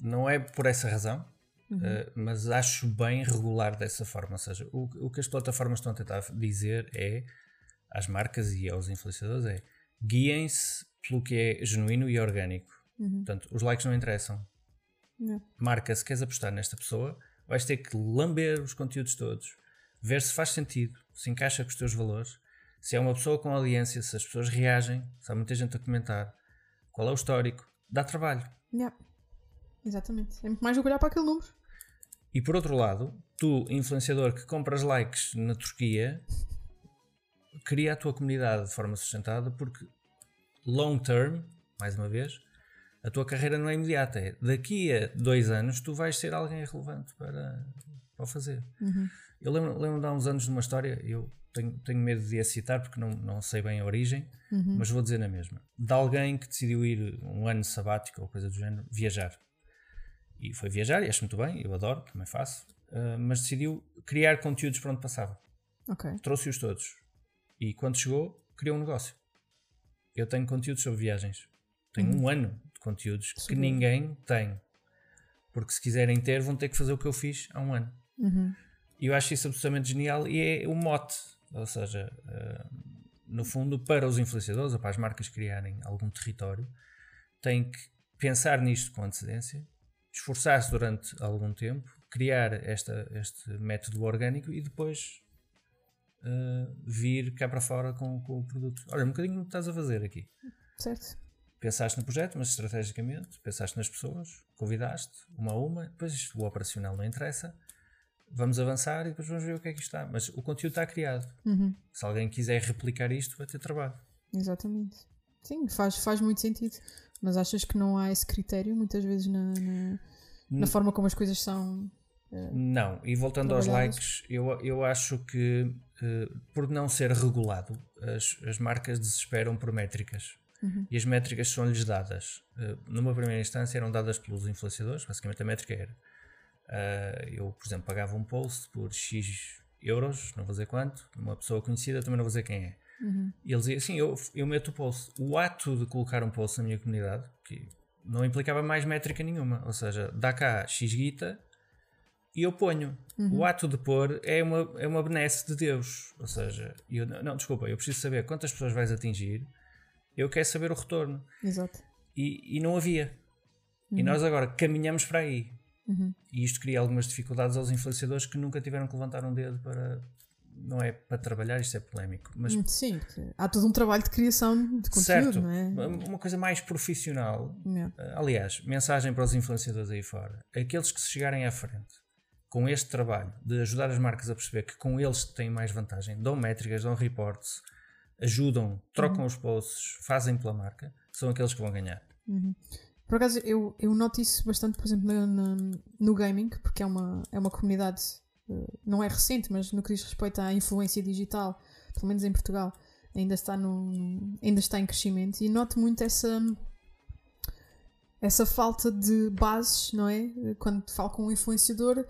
não é por essa razão, uhum. uh, mas acho bem regular dessa forma. Ou seja, o, o que as plataformas estão a tentar dizer é às marcas e aos influenciadores é guiem-se pelo que é genuíno e orgânico. Uhum. Portanto, os likes não interessam. Não. Marca, se queres apostar nesta pessoa, vais ter que lamber os conteúdos todos, ver se faz sentido, se encaixa com os teus valores, se é uma pessoa com audiência, se as pessoas reagem, se há muita gente a comentar, qual é o histórico, dá trabalho. Yeah. Exatamente. É muito mais do que olhar para aquele número. E por outro lado, tu, influenciador que compras likes na Turquia, cria a tua comunidade de forma sustentada porque long term, mais uma vez, a tua carreira não é imediata. É daqui a dois anos tu vais ser alguém relevante para, para fazer. Uhum. Eu lembro, lembro de há uns anos de uma história, eu tenho, tenho medo de a citar porque não, não sei bem a origem, uhum. mas vou dizer na mesma. De alguém que decidiu ir um ano sabático ou coisa do género, viajar. E foi viajar, e acho muito bem, eu adoro, também faço, uh, mas decidiu criar conteúdos para onde passava. Okay. Trouxe-os todos e quando chegou, criou um negócio. Eu tenho conteúdos sobre viagens. Tenho uhum. um ano de conteúdos Sim. que ninguém tem. Porque se quiserem ter, vão ter que fazer o que eu fiz há um ano. Uhum. E eu acho isso absolutamente genial e é o mote. Ou seja, uh, no fundo, para os influenciadores ou para as marcas criarem algum território, têm que pensar nisto com antecedência, esforçar-se durante algum tempo, criar esta, este método orgânico e depois uh, vir cá para fora com, com, o produto. Olha, um bocadinho o que estás a fazer aqui. Certo. Pensaste no projeto, mas estrategicamente, pensaste nas pessoas, convidaste uma a uma, depois o operacional não interessa, vamos avançar e depois vamos ver o que é que está. Mas o conteúdo está criado. Uhum. Se alguém quiser replicar isto, vai ter trabalho. Exatamente. Sim, faz, faz muito sentido. Mas achas que não há esse critério muitas vezes na, na, na forma como as coisas são não, e voltando aos likes, eu, eu acho que uh, por não ser regulado, as, as marcas desesperam por métricas. Uhum. E as métricas são-lhes dadas. Uh, numa primeira instância eram dadas pelos influenciadores, basicamente a métrica era. Uh, eu, por exemplo, pagava um post por X euros, não vou dizer quanto, uma pessoa conhecida, também não vou dizer quem é. Uhum. E eles diziam assim: eu, eu meto o post. O ato de colocar um post na minha comunidade, que não implicava mais métrica nenhuma, ou seja, dá cá X guita e eu ponho. Uhum. O ato de pôr é uma, é uma benesse de Deus. Ou seja, eu, não, desculpa, eu preciso saber quantas pessoas vais atingir, eu quero saber o retorno. Exato. E, e não havia. Uhum. E nós agora caminhamos para aí. Uhum. E isto cria algumas dificuldades aos influenciadores que nunca tiveram que levantar um dedo para. Não é para trabalhar, isto é polémico. Mas, hum, Sim, há todo um trabalho de criação de conteúdo, certo, não é? Uma coisa mais profissional. Yeah. Aliás, mensagem para os influenciadores aí fora: aqueles que se chegarem à frente com este trabalho de ajudar as marcas a perceber que com eles têm mais vantagem, dão métricas, dão reports, ajudam, trocam uhum. os posts, fazem pela marca, são aqueles que vão ganhar. Uhum. Por acaso, eu, eu noto isso bastante, por exemplo, no, no, no gaming, porque é uma, é uma comunidade, uh, não é recente, mas no que diz respeito à influência digital, pelo menos em Portugal, ainda está, no, ainda está em crescimento e noto muito essa essa falta de bases, não é? Quando falo com um influenciador,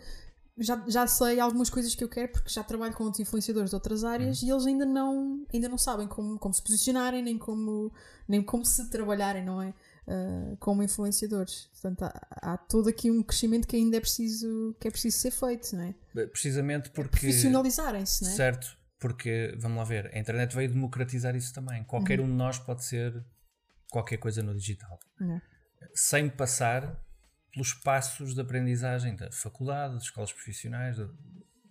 já, já sei algumas coisas que eu quero porque já trabalho com outros influenciadores de outras áreas uhum. e eles ainda não, ainda não sabem como, como se posicionarem, nem como, nem como se trabalharem, não é? Uh, como influenciadores. Portanto, há, há, todo aqui um crescimento que ainda é preciso, que é preciso ser feito, não é? Precisamente porque. É profissionalizarem-se, não é? Certo, porque, vamos lá ver, a internet veio democratizar isso também. Qualquer uhum. um de nós pode ser qualquer coisa no digital. Uhum. Sem passar pelos passos de aprendizagem da faculdade, das escolas profissionais, da,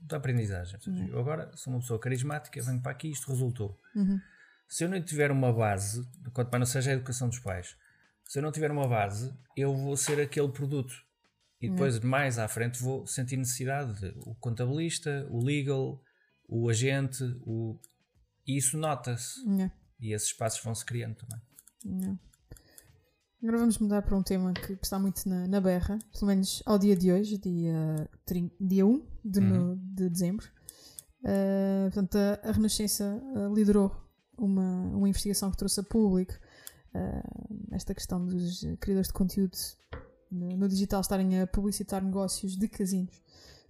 da aprendizagem. Uhum. Eu agora sou uma pessoa carismática, venho para aqui e isto resultou. Uhum. Se eu não tiver uma base, quanto mais não seja a educação dos pais, se eu não tiver uma base, eu vou ser aquele produto. E depois, uhum. mais à frente, vou sentir necessidade de o contabilista, o legal, o agente, o... e isso nota-se. E esses espaços vão se criando também. Agora vamos mudar para um tema que, está muito na, na, berra, pelo menos ao dia de hoje, dia, 30, dia 1 de, uhum. no, de dezembro. Uh, portanto, a, a Renascença uh, liderou uma, uma investigação que trouxe a público uh, esta questão dos criadores de conteúdo no, no, digital estarem a publicitar negócios de casinos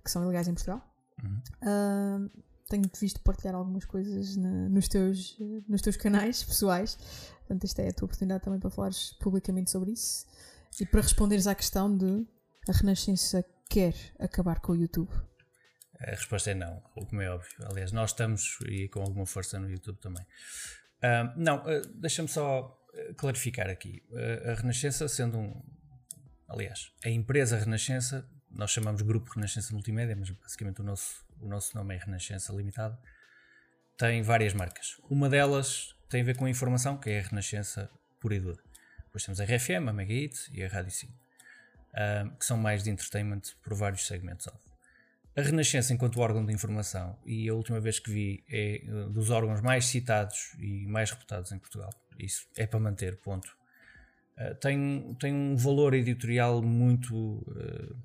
que são ilegais em Portugal. Uhum. tenho-te visto partilhar algumas coisas na, nos, teus, nos teus canais pessoais Portanto, esta é a tua oportunidade também para falares publicamente sobre isso e para responderes à questão de a Renascença quer acabar com o YouTube. A resposta é não, como é óbvio. Aliás, nós estamos e com alguma força no YouTube também. Uh, não, uh, deixa-me só ah, clarificar aqui. Uh, a Renascença, sendo um. Aliás, a empresa Renascença, nós chamamos Grupo Renascença Multimédia, mas basicamente o nosso, o nosso nome é Renascença Limitado, tem várias marcas. Uma delas tem a ver com a informação, que é a Renascença pura e dura. Depois temos a RFM, a Mega Hit e a Rádio Sim, que são mais de entertainment por vários segmentos. A Renascença, enquanto órgão de informação, e a última vez que vi é uh, dos órgãos mais citados e mais reputados em Portugal, isso é para manter, ponto. Uh, tem, tem um valor editorial muito, uh,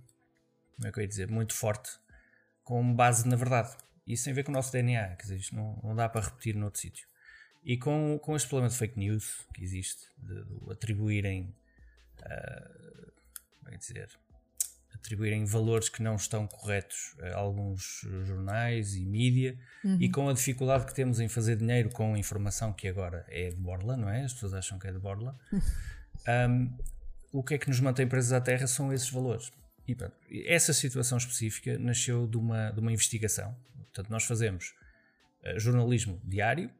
como é que eu ia dizer, muito forte, com base na verdade. Isso tem a ver com o nosso DNA, quer dizer, isto não, não dá para repetir noutro sítio. E com, com este problema de fake news que existe, de, de atribuírem, uh, como é dizer, atribuírem valores que não estão corretos a alguns jornais e mídia, uhum. e com a dificuldade que temos em fazer dinheiro com informação que agora é de borla, não é? As pessoas acham que é de borla. um, o que é que nos mantém presos à terra são esses valores. E pronto, essa situação específica nasceu de uma, de uma investigação. Portanto, nós fazemos uh, jornalismo diário,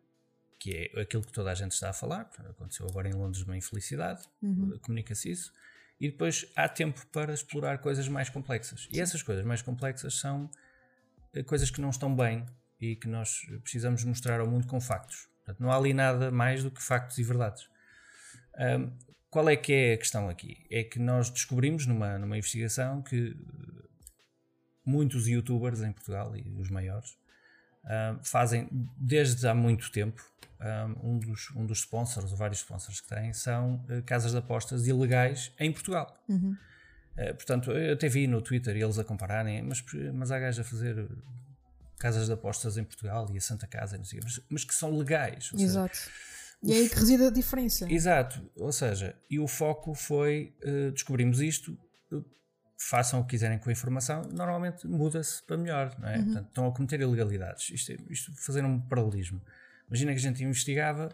que é aquilo que toda a gente está a falar. Aconteceu agora em Londres uma infelicidade, uhum. comunica-se isso. E depois há tempo para explorar coisas mais complexas. E essas coisas mais complexas são uh, coisas que não estão bem e que nós precisamos mostrar ao mundo com factos. Portanto, não há ali nada mais do que factos e verdades. Um, qual é que é a questão aqui? É que nós descobrimos numa, numa investigação que muitos youtubers em Portugal e os maiores uh, fazem desde há muito tempo um dos, um dos sponsors, ou vários sponsors que têm, são uh, casas de apostas ilegais em Portugal. Uhum. Uh, portanto, eu até vi no Twitter eles a compararem, mas, mas há gajos a fazer casas de apostas em Portugal e a Santa Casa, sei, mas, mas, que são legais. Exato. Seja, e é aí que reside a diferença. Exato, ou seja, e o foco foi uh, descobrimos isto, uh, façam o que quiserem com a informação, normalmente muda-se para melhor, não é? Uhum. Portanto, estão a cometer ilegalidades. Isto, é, isto fazer um paralelismo. Imagina que a gente investigava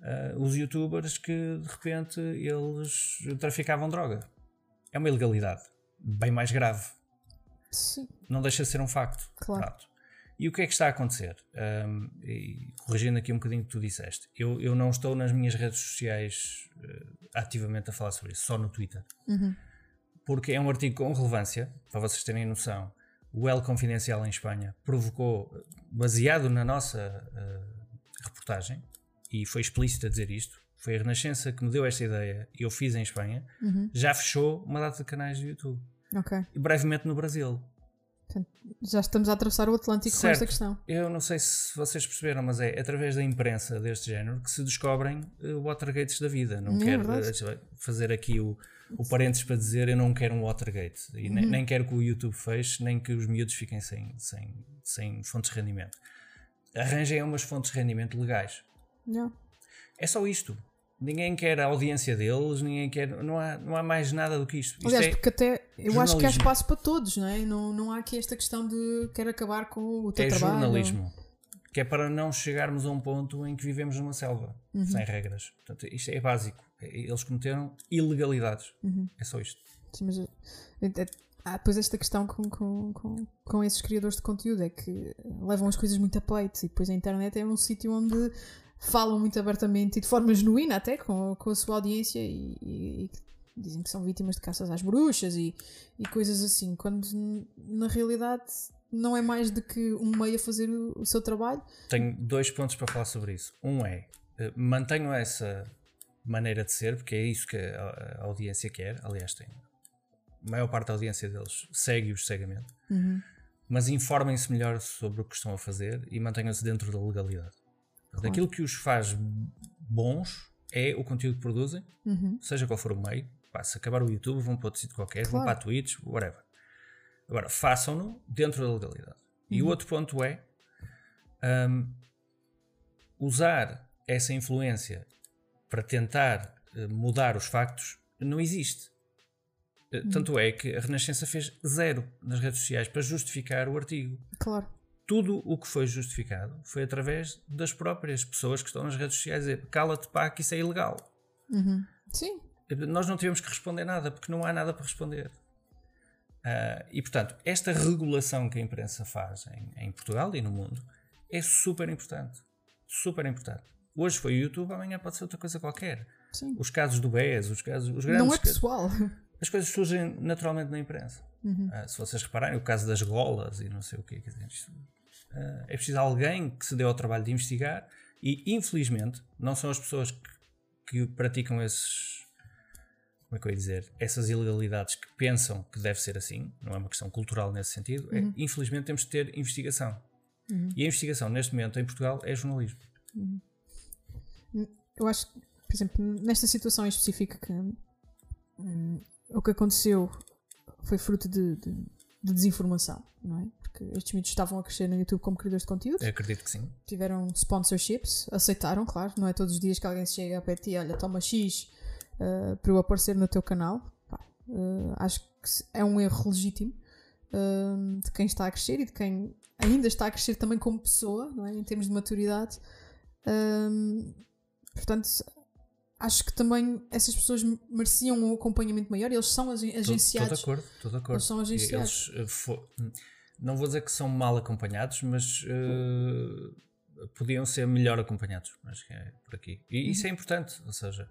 uh, os youtubers que de repente eles traficavam droga. É uma ilegalidade bem mais grave. Sim. Não deixa de ser um facto. Claro. Prato. E o que é que está a acontecer? Um, corrigindo aqui um bocadinho o que tu disseste, eu, eu não estou nas minhas redes sociais uh, ativamente a falar sobre isso, só no Twitter. Uhum. Porque é um artigo com relevância, para vocês terem noção. O El Confidencial em Espanha provocou, baseado na nossa uh, reportagem, e foi explícito a dizer isto, foi a Renascença que me deu esta ideia e eu fiz em Espanha, uhum. já fechou uma data de canais do YouTube. Okay. E brevemente no Brasil. Já estamos a atravessar o Atlântico certo. com esta questão. Eu não sei se vocês perceberam, mas é através da imprensa deste género que se descobrem uh, Watergates da vida. Não é quero uh, fazer aqui o, o parênteses para dizer eu não quero um Watergate. E uhum. nem, nem, quero que o YouTube feche, nem que os miúdos fiquem sem, sem, sem fontes de rendimento. Arranjem umas fontes de rendimento legais. Não. É só isto. Ninguém quer a audiência deles, ninguém quer. Não há, não há mais nada do que isto. isto Aliás, é porque até eu acho que há espaço para todos, não é? Não, não há aqui esta questão de quer acabar com o teu é trabalho. É jornalismo. Que é para não chegarmos a um ponto em que vivemos numa selva, uhum. sem regras. Portanto, isto é básico. É, eles cometeram ilegalidades. Uhum. É só isto. Sim, mas é, é, há depois esta questão com, com, com, com esses criadores de conteúdo é que levam as coisas muito a peito e depois a internet é um sítio onde falam muito abertamente e de forma genuína até com, com a sua audiência e, e, e dizem que são vítimas de caças às bruxas e, e coisas assim, quando na realidade não é mais do que um meio a fazer o, o seu trabalho. Tenho dois pontos para falar sobre isso. Um é, eh, mantenham essa maneira de ser, porque é isso que a, a audiência quer. Aliás, tem a maior parte da audiência deles segue-os cegamente. Uhum. Mas informem-se melhor sobre o que estão a fazer e mantenham-se dentro da legalidade. Claro. Aquilo que os faz bons é o conteúdo que produzem, uhum. seja qual for o meio. Pá, se acabar o YouTube, vão para outro sítio qualquer, claro. vão para a Twitch, whatever. Agora, façam-no dentro da legalidade. Uhum. E o uhum. outro ponto é um, usar essa influência para tentar uh, mudar os factos não existe. Uh, uhum. Tanto é que a Renascença fez zero nas redes sociais para justificar o artigo. Claro tudo o que foi justificado foi através das próprias pessoas que estão nas redes sociais a dizer cala-te pá que isso é ilegal. Uhum. Sim. Nós não tivemos que responder nada porque não há nada para responder. Uh, e portanto, esta regulação que a imprensa faz em, em, Portugal e no mundo é super importante. Super importante. Hoje foi o YouTube, amanhã pode ser outra coisa qualquer. Sim. Os casos do BES, os casos os grandes. Não é pessoal. As coisas surgem naturalmente na imprensa. Uhum. Uh, se vocês repararem, o caso das golas e não sei o quê, quer dizer, isto, uh, é preciso alguém que se dê ao trabalho de investigar e, infelizmente, não são as pessoas que, que praticam esses. Como é que eu ia dizer? Essas ilegalidades que pensam que deve ser assim, não é uma questão cultural nesse sentido. É, uhum. É, infelizmente, temos de ter investigação. Uhum. E a investigação, neste momento, em Portugal, é jornalismo. Uhum. Eu acho por exemplo, nesta situação específica que hum, o que aconteceu foi fruto de, de, de desinformação, não é? Porque estes mitos estavam a crescer no YouTube como criadores de conteúdo. Eu acredito que sim. Tiveram sponsorships, aceitaram, claro. Não é todos os dias que alguém se chega a pé ti, olha, toma X uh, para eu aparecer no teu canal. Uh, acho que é um erro legítimo uh, de quem está a crescer e de quem ainda está a crescer também como pessoa, não é? Em termos de maturidade. portanto, acho que também essas pessoas mereciam um acompanhamento maior. Eles são agenciados. Estou de acordo, estou de acordo. Eles são agenciados. Eles, não vou dizer que são mal acompanhados, mas uh, podiam ser melhor acompanhados. Acho que é por aqui. E uhum. isso é importante, ou seja,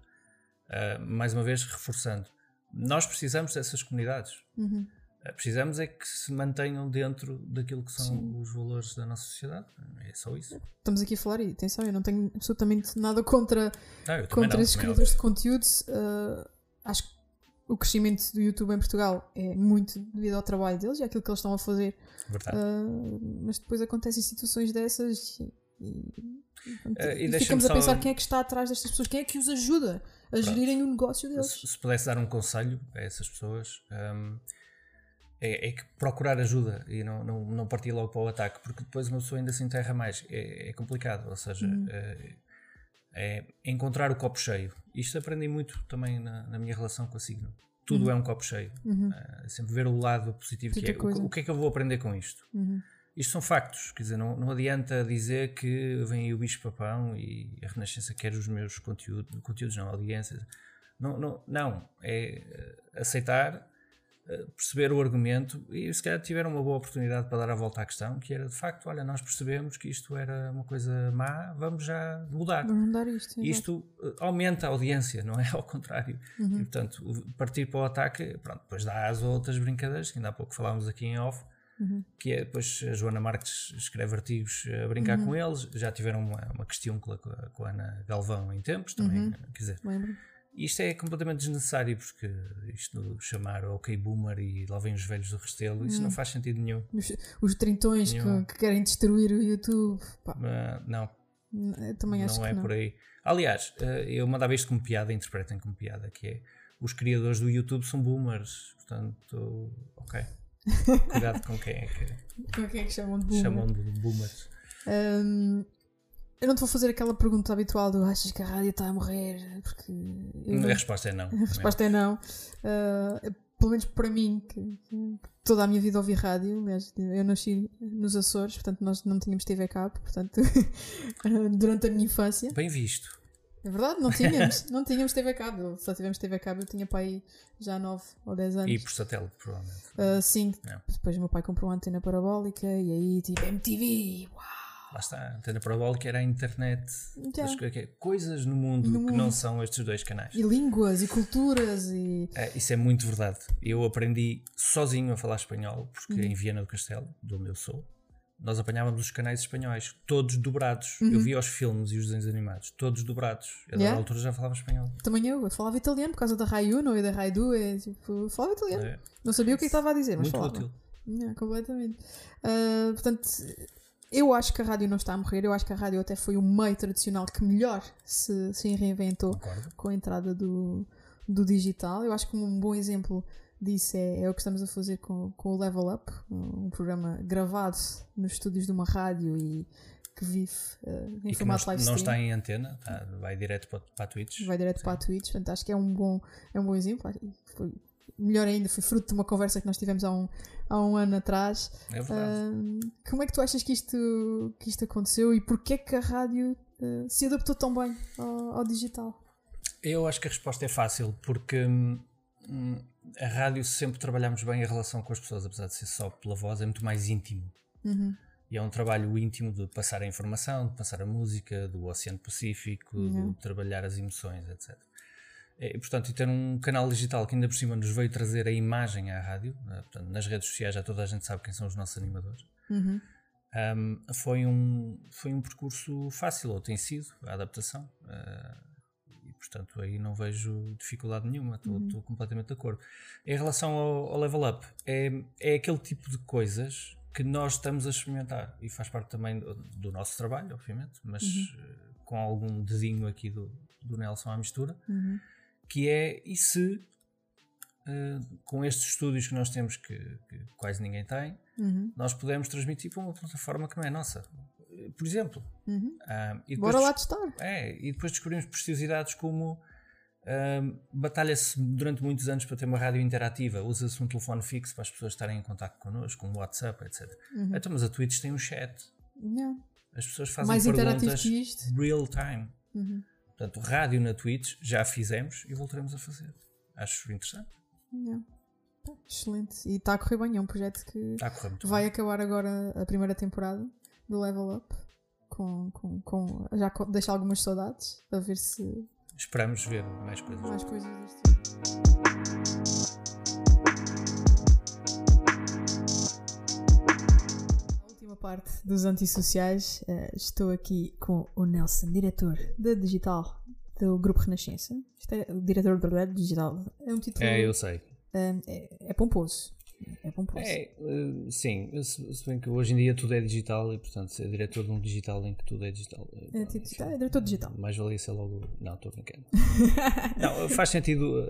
uh, mais uma vez reforçando, nós precisamos dessas comunidades. Uhum. Uh, precisamos é que se mantenham dentro daquilo que são Sim. os valores da nossa sociedade. É só isso. Estamos aqui a falar, e atenção, eu não tenho absolutamente nada contra, não, contra não, esses criadores de conteúdos. acho que o crescimento do YouTube em Portugal é muito devido ao trabalho deles e àquilo que eles estão a fazer. Uh, mas depois acontecem situações dessas e, e, e ficamos a pensar quem é que está atrás destas pessoas, quem é que os ajuda a Pronto. gerirem o negócio deles. Se, se, pudesse dar um conselho a essas pessoas. Um, é, é, que procurar ajuda e não, não, não partir logo para o ataque, porque depois uma pessoa ainda se enterra mais. É, é complicado, ou seja, uhum. é, é, encontrar o copo cheio. Isto aprendi muito também na, na minha relação com a Signo tudo uhum. é um copo cheio. Uhum. Uh, sempre ver o lado positivo que é. O, o, que é que eu vou aprender com isto? Uhum. Isto são factos, quer dizer, não, não adianta dizer que vem aí o bicho papão e a Renascença quer os meus conteúdos, conteúdos não, audiências. Não, não, não, é eh, aceitar eh, perceber o argumento e se calhar tiveram uma boa oportunidade para dar a volta à questão, que era de facto, olha, nós percebemos que isto era uma coisa má, vamos já mudar. Vamos mudar isto. Isto eh, aumenta a audiência, não é ao contrário. Uhum. E, portanto, partir para o ataque, pronto, depois dá as outras brincadeiras, que ainda há pouco falámos aqui em off, uhum. que é depois a Joana Marques escreve artigos a brincar uhum. com eles, já tiveram uma, uma questão com a, com a Ana Galvão em tempos também, uhum. quer dizer. Lembro isto é completamente desnecessário, porque isto chamar ok boomer e lá vem os velhos do Restelo, isso hum. não faz sentido nenhum. Os, os trintões que, que, querem destruir o YouTube. Uh, não. Eu também acho não é não. por aí. Aliás, uh, eu mandava isto como piada, interpretem como piada, que é os criadores do YouTube são boomers, portanto, ok. Cuidado com quem é que, com quem é que chamam de boomer. Chamam de boomers. Um, eu não te vou fazer aquela pergunta habitual do achas que a rádio está a morrer? Porque não... A resposta é não. A resposta é não. Uh, pelo menos para mim, que, toda a minha vida ouvi rádio. Aliás, eu nasci nos Açores, portanto nós não tínhamos TV cabo, portanto, durante a minha infância. Bem visto. É verdade, não tínhamos, não tínhamos TV cabo. Só tivemos TV cabo, eu tinha pai já 9 ou 10 anos. E por satélite, provavelmente. Uh, sim, é. depois o meu pai comprou uma antena parabólica e aí tipo MTV, uau! lá está, a antena parabólica era a internet, das coisas no mundo no que mundo. não são estes dois canais. E línguas e culturas e. É, isso é muito verdade. Eu aprendi sozinho a falar espanhol, porque uhum. em Viana do Castelo, de onde eu sou, nós apanhávamos os canais espanhóis, todos dobrados. Uhum. Eu via os filmes e os desenhos animados, todos dobrados. Eu, yeah. altura, já falava espanhol. Também eu, eu falava italiano por causa da Rai Uno e da Rai 2. Tipo, falava italiano. É. Não sabia o que, é estava a dizer, mas muito falava. útil. Completamente. Uh, portanto eu acho que a rádio não está a morrer, eu acho que a rádio até foi o meio tradicional que melhor se, se reinventou Concordo. com a entrada do, do digital. Eu acho que um bom exemplo disso é, é o que estamos a fazer com, com o Level Up, um programa gravado nos estúdios de uma rádio e que vive uh, em e formato live Não está em antena, tá, vai direto para, para a Twitch. Vai direto Sim. para a Twitch, portanto acho que é um bom, é um bom exemplo. Foi melhor ainda, foi fruto de uma conversa que nós tivemos há um, há um ano atrás. É verdade. Uh, como é que tu achas que isto, que isto aconteceu e porquê que a rádio uh, se adaptou tão bem ao, ao, digital? Eu acho que a resposta é fácil, porque hum, a rádio sempre trabalhamos bem a relação com as pessoas, apesar de ser só pela voz, é muito mais íntimo. Uhum. E é um trabalho íntimo de passar a informação, de passar a música, do Oceano Pacífico, uhum. de trabalhar as emoções, etc. E, portanto, e ter um canal digital que ainda por cima nos veio trazer a imagem à rádio, né? portanto, nas redes sociais já toda a gente sabe quem são os nossos animadores, uhum. um, foi, um, foi um percurso fácil, ou tem sido, a adaptação. Uh, portanto, aí não vejo dificuldade nenhuma, estou uhum. completamente de acordo. Em relação ao, ao level up, é, é aquele tipo de coisas que nós estamos a experimentar e faz parte também do, do nosso trabalho, obviamente, mas uhum. com algum dedinho aqui do, do Nelson à mistura. Uhum que é e se uh, com estes estúdios que nós temos que, que quase ninguém tem, uhum. nós podemos transmitir para uma plataforma que não é nossa. Por exemplo. Uhum. Uh, e Bora lá testar. É, e depois descobrimos preciosidades como uh, batalha-se durante muitos anos para ter uma rádio interativa, usa-se um telefone fixo para as pessoas estarem em contato connosco, um WhatsApp, etc. Uhum. Então, mas a Twitch tem um chat. Não. As pessoas fazem Mais perguntas real time. Uhum. Portanto, rádio na Twitch já fizemos e voltaremos a fazer. Acho interessante. Yeah. Excelente. E está a correr bem, é um projeto que vai bem. acabar agora a primeira temporada do Level Up. Com, com, com, já deixa algumas saudades a ver se. Esperamos ver mais coisas. Mais coisas deste tipo. última parte dos antissociais, uh, estou aqui com o Nelson, diretor da Digital do Grupo Renascença. Isto é o diretor da Digital. É um título. É, eu sei. Uh, é, é, pomposo. É pomposo. É, uh, sim, se bem que hoje em dia tudo é digital e, portanto, ser diretor de um digital em que tudo é digital. É, digital, é diretor digital. Mais valia ser logo. Não, estou brincando. não, faz sentido.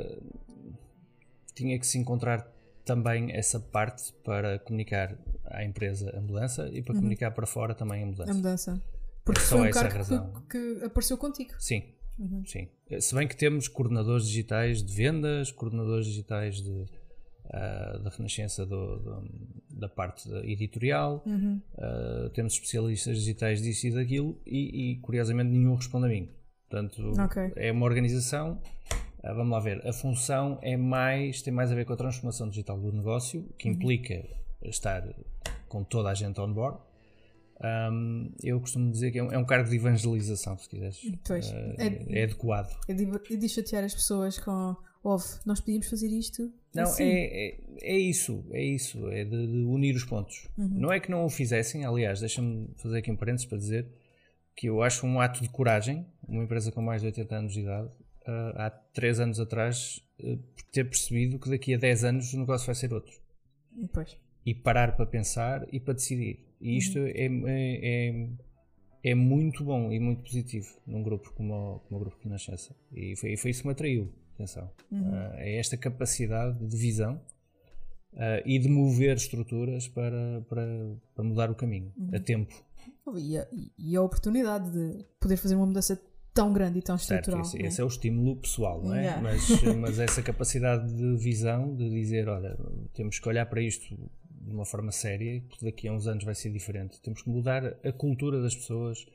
tinha que se encontrar também essa parte para comunicar à empresa a mudança e para uhum. comunicar para fora também a mudança. A mudança. Porque é só foi um essa razão. Que, que, apareceu contigo. Sim, uhum. sim. Se bem que temos coordenadores digitais de vendas, coordenadores digitais de, uh, da renascença do, do, da parte editorial, uhum. uh, temos especialistas digitais disso e daquilo e, e curiosamente nenhum responde a mim. Portanto, okay. é uma organização Uh, vamos lá ver, a função é mais, tem mais a ver com a transformação digital do negócio, que uhum. implica estar com toda a gente on board. Um, eu costumo dizer que é um, é um, cargo de evangelização, se quiseres. Pois, uh, é, é, adequado. É de, é de chatear as pessoas com Ouve, nós podíamos fazer isto. Não, assim. é, é, é, isso, é isso, é de, de unir os pontos. Uhum. Não é que não o fizessem, aliás, deixa-me fazer aqui um parênteses para dizer que eu acho um ato de coragem, uma empresa com mais de 80 anos de idade, uh, há 3 anos atrás, uh, ter percebido que daqui a 10 anos o negócio vai ser outro. Pois. E parar para pensar e para decidir. E isto uhum. é, é, é, muito bom e muito positivo num grupo como o, como o Grupo de Nascença. E foi, foi isso que me atraiu. Atenção. Uhum. Uh, é esta capacidade de visão Uh, e de mover estruturas para, para, para mudar o caminho uhum. a tempo. E a, e a, oportunidade de poder fazer uma mudança tão grande e tão estrutural. Certo, esse, é? esse, é o estímulo pessoal, não é? Yeah. Mas, mas essa capacidade de visão, de dizer, olha, temos que olhar para isto de uma forma séria, porque daqui a uns anos vai ser diferente. Temos que mudar a cultura das pessoas,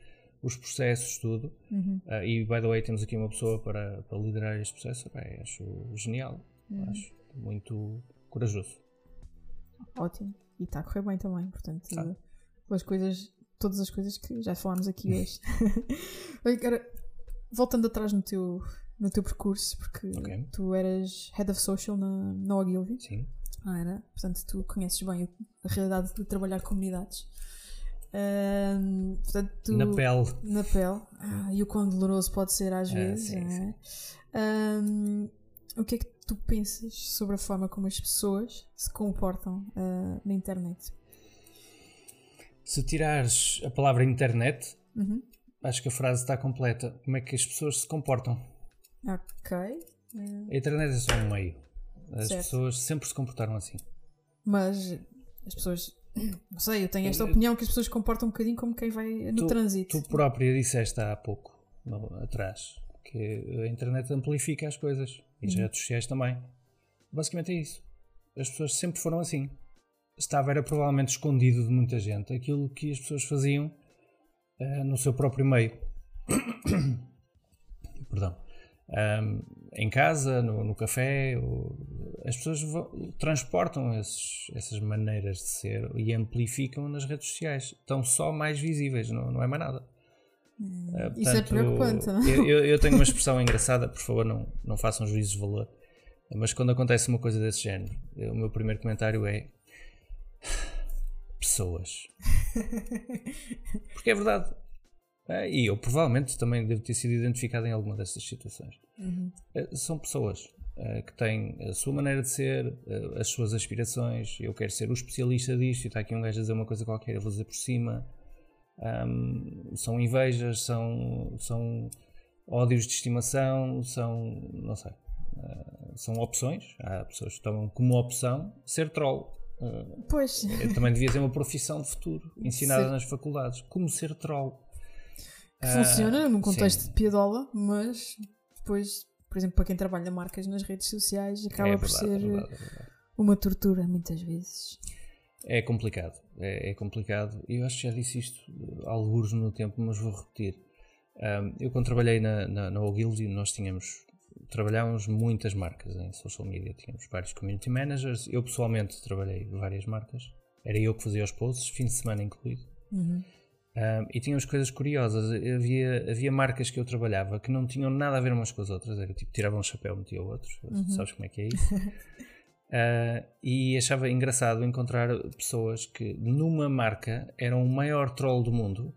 os processos, tudo. Uhum. Uh, e, by the way, temos aqui uma pessoa para, para liderar este processo. Bem, acho genial. Uhum. Acho muito corajoso. Ótimo. E está a correr bem também, portanto, ah. as coisas, todas as coisas que já falámos aqui hoje. Agora, voltando atrás no teu, no teu percurso, porque okay. tu eras Head of Social na, na Ogilvy. Sim. Ah, era? Portanto, tu conheces bem a realidade de trabalhar comunidades. Portanto, tu, na pele. Na pele. Ah, e o quão doloroso pode ser às é, vezes. Sim, é? Um, o que é que tu pensas sobre a forma como as pessoas se comportam uh, na internet? Se tirares a palavra internet, uhum acho que a frase está completa. Como é que as pessoas se comportam? Ok. A internet é só um meio. As certo. pessoas sempre se comportaram assim. Mas as pessoas. Não sei, eu tenho esta opinião que as pessoas comportam um bocadinho como quem vai no tu, trânsito. Tu própria disseste há pouco, atrás, que a internet amplifica as coisas. E as uhum. redes sociais também. Basicamente é isso. As pessoas sempre foram assim. Estava, era provavelmente escondido de muita gente aquilo que as pessoas faziam uh, no seu próprio meio. Perdão. Um, em casa, no, no café, as pessoas vão, transportam esses, essas maneiras de ser e amplificam nas redes sociais. Estão só mais visíveis, não, não é mais nada. Hum, uh, portanto, isso é preocupante, não? Eu, eu, eu, tenho uma expressão engraçada, por favor, não, não façam juízes de valor. Mas quando acontece uma coisa desse género, o meu primeiro comentário é pessoas. Porque é verdade. É, e eu provavelmente também devo ter sido identificado em alguma dessas situações. Uhum. É, são pessoas é, que têm a sua maneira de ser, é, as suas aspirações. Eu quero ser o especialista disto e está aqui um gajo a dizer uma coisa qualquer, eu vou dizer por cima. Um, são invejas, são, são ódios de estimação, são. não sei. Uh, são opções. Há pessoas que tomam como opção ser troll. Pois. também devia ser uma profissão de futuro, ensinada Sim. nas faculdades. Como ser troll. Que uh, funciona num contexto sim. de piadola, mas depois, por exemplo, para quem trabalha marcas nas redes sociais, acaba é verdade, por ser é verdade, é verdade. uma tortura muitas vezes. É complicado, é, é complicado. Eu acho que já disse isto alguns no tempo, mas vou repetir. Um, eu quando trabalhei na, na, na Ogilvy, nós tínhamos trabalhávamos muitas marcas em social media, tínhamos vários community managers. Eu pessoalmente trabalhei várias marcas, era eu que fazia os posts, fim de semana incluído. Uhum. Um, e tínhamos coisas curiosas. Havia, havia marcas que eu trabalhava que não tinham nada a ver umas com as outras. Era tipo, tirava um chapéu, metia outros. Uhum. Sabes como é que é isso? uh, e achava engraçado encontrar pessoas que numa marca eram o maior troll do mundo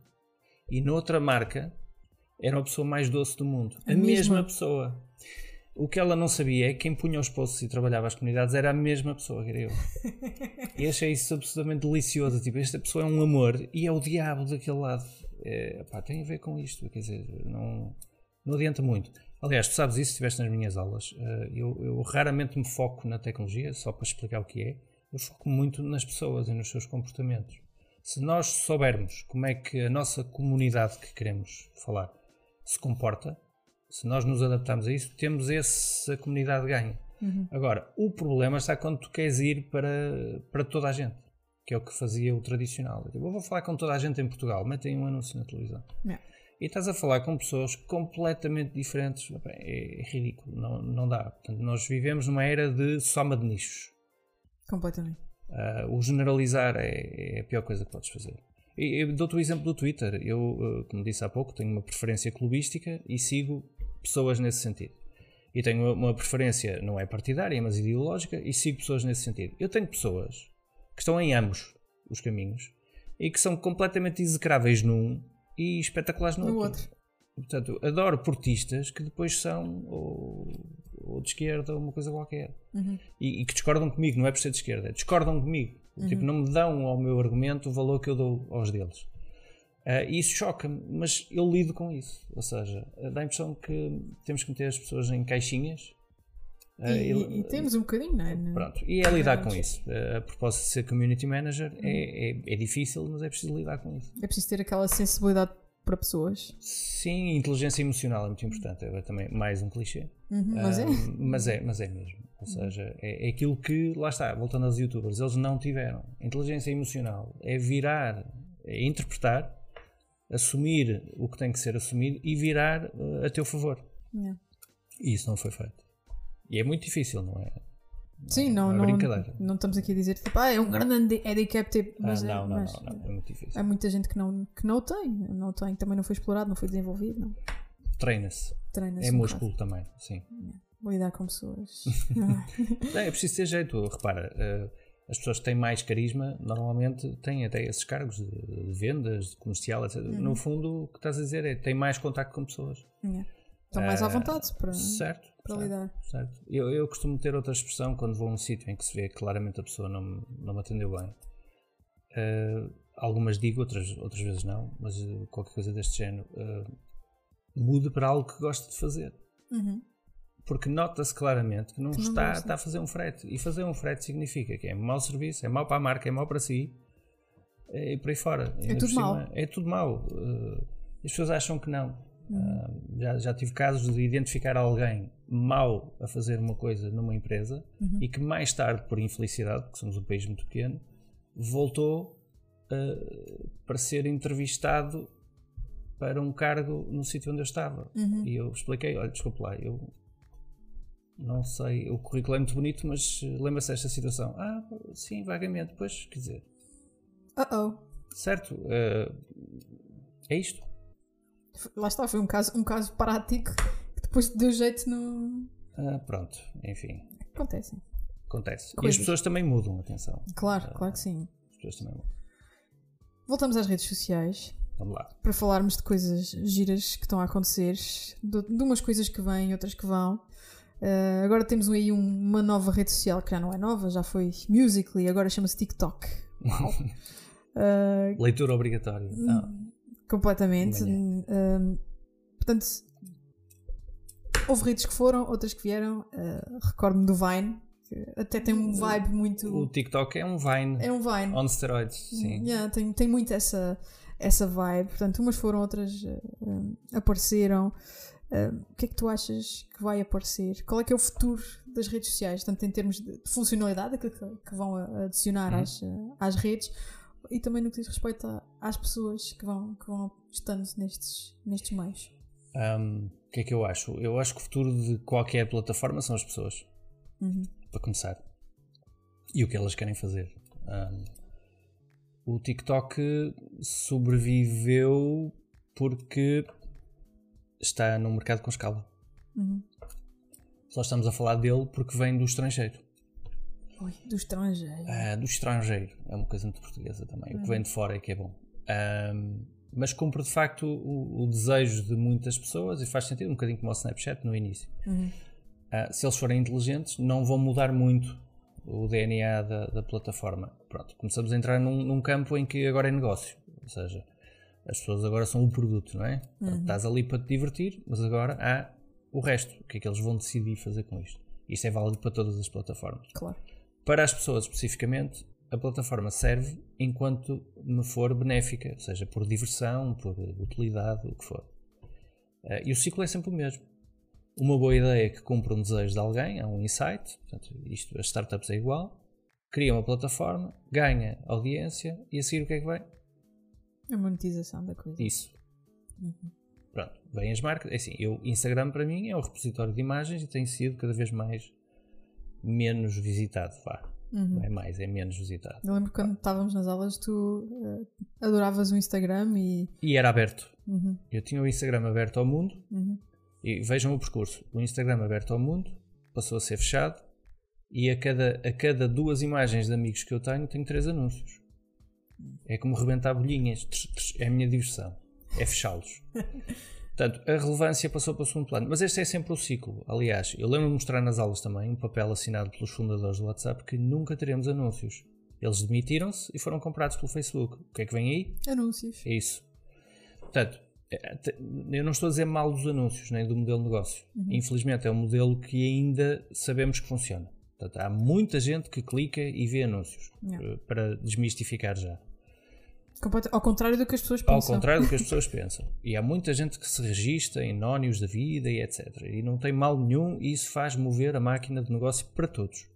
e noutra marca era a pessoa mais doce do mundo. A, a mesma. mesma pessoa. O que ela não sabia é que quem punha os posts e trabalhava as comunidades era a mesma pessoa, que era eu. e achei isso absolutamente delicioso. Tipo, esta pessoa é um amor e é o diabo daquele lado. É, pá, tem a ver com isto. Quer dizer, não, não adianta muito. Aliás, tu sabes isso se estiveste nas minhas aulas. Eh, eu, eu raramente me foco na tecnologia, só para explicar o que é. Eu foco muito nas pessoas e nos seus comportamentos. Se nós soubermos como é que a nossa comunidade que queremos falar se comporta, se nós nos adaptarmos a isso, temos essa comunidade ganha. Uhum. Agora, o problema está quando tu queres ir para, para toda a gente, que é o que fazia o tradicional. Eu vou falar com toda a gente em Portugal, metem um anúncio na televisão. E estás a falar com pessoas completamente diferentes. É, é ridículo, não, não dá. Portanto, nós vivemos numa era de soma de nichos. Completamente. Uh, o generalizar é, é, a pior coisa que podes fazer. Eu dou-te o exemplo do Twitter. Eu, uh, como disse há pouco, tenho uma preferência clubística e sigo pessoas nesse sentido. E tenho uma preferência, não é partidária, mas ideológica, e sigo pessoas nesse sentido. Eu tenho pessoas que estão em ambos os caminhos e que são completamente execráveis num e espetaculares no, no outro. outro. Portanto, adoro portistas que depois são ou, ou de esquerda ou uma coisa qualquer. Uhum. E, e, que discordam comigo, não é por ser de esquerda, é discordam comigo. Uhum. Tipo, não me dão ao meu argumento o valor que eu dou aos deles. Uh, e isso choca-me, mas eu lido com isso. Ou seja, dá a impressão que temos que meter as pessoas em caixinhas. Uh, e, e, e, temos um bocadinho, não é? Pronto, e é lidar com isso. Uh, a propósito de ser community manager, é, é, é, difícil, mas é preciso lidar com isso. É preciso ter aquela sensibilidade para pessoas. Sim, inteligência emocional é muito importante. É também mais um clichê. Uhum, mas, é. mas é. Mas é mesmo. Ou seja, é, é aquilo que, lá está, voltando aos youtubers, eles não tiveram. Inteligência emocional é virar, é interpretar assumir o que tem que ser assumido e virar uh, a teu favor. Yeah. E isso não foi feito. E é muito difícil, não é? Sim, não, não, é não, não, estamos aqui a dizer tipo, ah, é um grande handicap, tipo, mas, ah, não, é, não, mas não, não, é muito difícil. Há muita gente que não, que não tem, não tem, também não foi explorado, não foi desenvolvido. Não. Treina-se. Treina-se. É um músculo também, sim. Vou lidar com pessoas. é, é preciso ter jeito, repara. As pessoas que têm mais carisma normalmente têm até esses cargos de, vendas, de comercial, etc. Uhum. No fundo, o que estás a dizer é têm mais contacto com pessoas. Yeah. Estão mais à ah, vontade para, certo, para certo, lidar. Certo. Eu, eu costumo ter outra expressão quando vou a um sítio em que se vê claramente a pessoa não, não me atendeu bem. Uh, algumas digo, outras, outras vezes não, mas uh, qualquer coisa deste género. Uh, mude para algo que goste de fazer. Uhum porque nota-se claramente que não, que não está, está, a fazer um frete. E fazer um frete significa que é mau serviço, é mau para a marca, é mau para si é, e por aí fora. É tudo mau. É tudo. Uh, as pessoas acham que não. Uhum. Uh, já, já tive casos de identificar alguém mau a fazer uma coisa numa empresa uhum. e que mais tarde, por infelicidade, porque somos um país muito pequeno, voltou uh, para ser entrevistado para um cargo no sítio onde eu estava. Uhum. E eu expliquei: olha, desculpe lá, eu não sei, o currículo é muito bonito, mas lembra-se desta situação? Ah, sim, vagamente, pois, quer dizer. Uh oh. Certo, uh, é isto. Lá está, foi um caso, um caso prático que depois deu jeito no. Ah, pronto, enfim. Acontece. Acontece. Coisas. E as pessoas também mudam, atenção. Claro, uh, claro que sim. As pessoas também mudam. Voltamos às redes sociais. Vamos lá. Para falarmos de coisas giras que estão a acontecer, de, de umas coisas que vêm, outras que vão. Uh, agora temos aí um, uma nova rede social que já não é nova, já foi Musically, agora chama-se TikTok. Uh, Leitura obrigatória. Ah. Completamente. Uh, portanto, houve redes que foram, outras que vieram. Recordo-me do Vine, que até tem um vibe muito. O TikTok é um Vine. É um Vine. On steroids, sim. Yeah, tem, tem muito essa, essa vibe. Portanto, umas foram, outras apareceram. Uh, o que é que tu achas que vai aparecer? Qual é que é o futuro das redes sociais, tanto em termos de funcionalidade que, que vão adicionar uhum. às, às redes e também no que diz respeito a, às pessoas que vão, que vão estando nestes, nestes meios? Um, o que é que eu acho? Eu acho que o futuro de qualquer plataforma são as pessoas. Uhum. Para começar. E o que elas querem fazer. Um, o TikTok sobreviveu porque está num mercado com escala. Uhum. Só estamos a falar dele porque vem do estrangeiro. Oi, do estrangeiro. Ah, do estrangeiro. É uma coisa muito portuguesa também. Uhum. O que vem de fora é que é bom. Um, mas cumpre de facto o, o, desejo de muitas pessoas e faz sentido, um bocadinho como o Snapchat no início. Uhum. Uh, se eles forem inteligentes, não vão mudar muito o DNA da, da plataforma. Pronto, começamos a entrar num, num, campo em que agora é negócio, ou seja, as pessoas agora são o produto, não é? Uhum. Estás ali para te divertir, mas agora há o resto, o que é que eles vão decidir fazer com isto. Isto é válido para todas as plataformas. Claro. Para as pessoas especificamente, a plataforma serve enquanto me for benéfica, seja por diversão, por utilidade, o que for. Uh, e o ciclo é sempre o mesmo. Uma boa ideia que cumpre um desejo de alguém, é um insight, portanto, isto, as startups é igual, cria uma plataforma, ganha audiência e a seguir o que é que vem? A monetização da coisa. Isso. Uhum. Pronto, vêm as marcas. É assim, eu, Instagram para mim é um repositório de imagens e tem sido cada vez mais menos visitado, vá. Uhum. Não é mais, é menos visitado. Eu lembro quando estávamos nas aulas, tu uh, adoravas o Instagram e. E era aberto. Uhum. Eu tinha o Instagram aberto ao mundo uhum. e vejam o percurso. O Instagram aberto ao mundo passou a ser fechado e a cada, a cada duas imagens de amigos que eu tenho, tenho três anúncios. É como rebentar bolhinhas. É a minha diversão. É fechá-los. Portanto, a relevância passou para o segundo plano. Mas este é sempre o ciclo. Aliás, eu lembro de mostrar nas aulas também um papel assinado pelos fundadores do WhatsApp que nunca teremos anúncios. Eles demitiram-se e foram comprados pelo Facebook. O que é que vem aí? Anúncios. É isso. Portanto, é, eu não estou a dizer mal dos anúncios, nem do modelo de negócio. Uhum. Infelizmente, é um modelo que ainda sabemos que funciona. Portanto, há muita gente que clica e vê anúncios. Não. Para desmistificar já. Ao contrário do que as pessoas pensam. Ao contrário do que as pessoas pensam. E há muita gente que se registra em nónios da vida e etc. E não tem mal nenhum e isso faz mover a máquina de negócio para todos.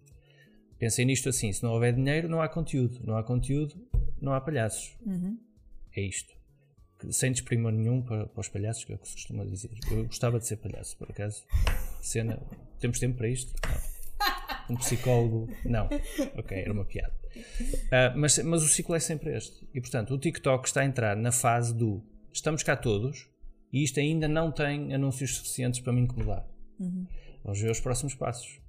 Pensem nisto assim: se não houver dinheiro, não há conteúdo. Não há conteúdo, não há palhaços. Uhum. É isto. Sem desprimor nenhum para, para, os palhaços, que é o que se costuma dizer. Eu gostava de ser palhaço, por acaso. Cena. Temos tempo para isto? Não. Um psicólogo? Não. Ok, era uma piada. Uh, mas, mas o ciclo é sempre este. E portanto, o TikTok está a entrar na fase do estamos cá todos e isto ainda não tem anúncios suficientes para me incomodar. Uhum. Vamos ver os próximos passos.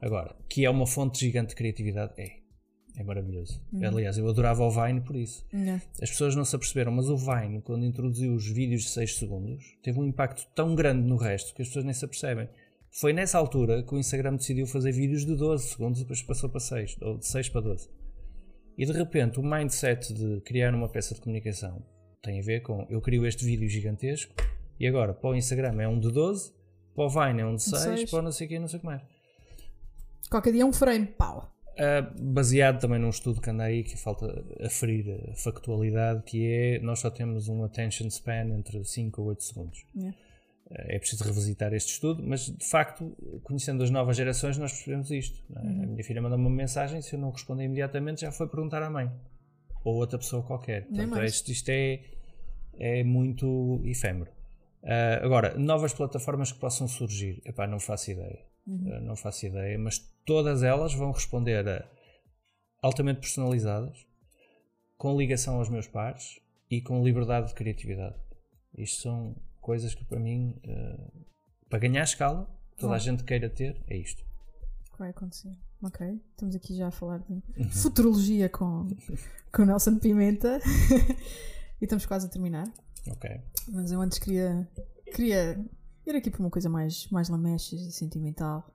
Agora, que é uma fonte gigante de criatividade, é. É maravilhoso. Uhum. Aliás, eu adorava o Vine por isso. As pessoas não se aperceberam, mas o Vine, quando introduziu os vídeos de 6 segundos, teve um impacto tão grande no resto que as pessoas nem se apercebem. Foi nessa altura que o Instagram decidiu fazer vídeos de 12 segundos e depois passou para 6, ou de 6 para 12. E de repente o mindset de criar uma peça de comunicação tem a ver com eu crio este vídeo gigantesco e agora para o Instagram é um de 12, para o Vine é um de 6, 6. para o não sei o que, não sei o que mais. Qualquer dia é um frame, pau. Uh, baseado também num estudo que anda aí que falta aferir a factualidade, que é nós só temos um attention span entre 5 ou 8 segundos. Yeah é preciso revisitar este estudo, mas de facto, conhecendo as novas gerações, nós percebemos isto. É? Uhum. A minha filha mandou uma mensagem, se eu não responder imediatamente, já foi perguntar à mãe ou outra pessoa qualquer. Portanto, isto, isto é, é muito efêmero. Uh, agora, novas plataformas que possam surgir, epá, não faço ideia. Uhum. Uh, não faço ideia, mas todas elas vão responder a altamente personalizadas, com ligação aos meus pares e com liberdade de criatividade. Isto são coisas que para mim, uh, para ganhar escala, toda ah. a gente queira ter, é isto. Vai acontecer. Ok, estamos aqui já a falar de uhum. futurologia com, com Nelson Pimenta e estamos quase a terminar. Ok. Mas eu antes queria, queria ir aqui para uma coisa mais, mais lamechas e sentimental.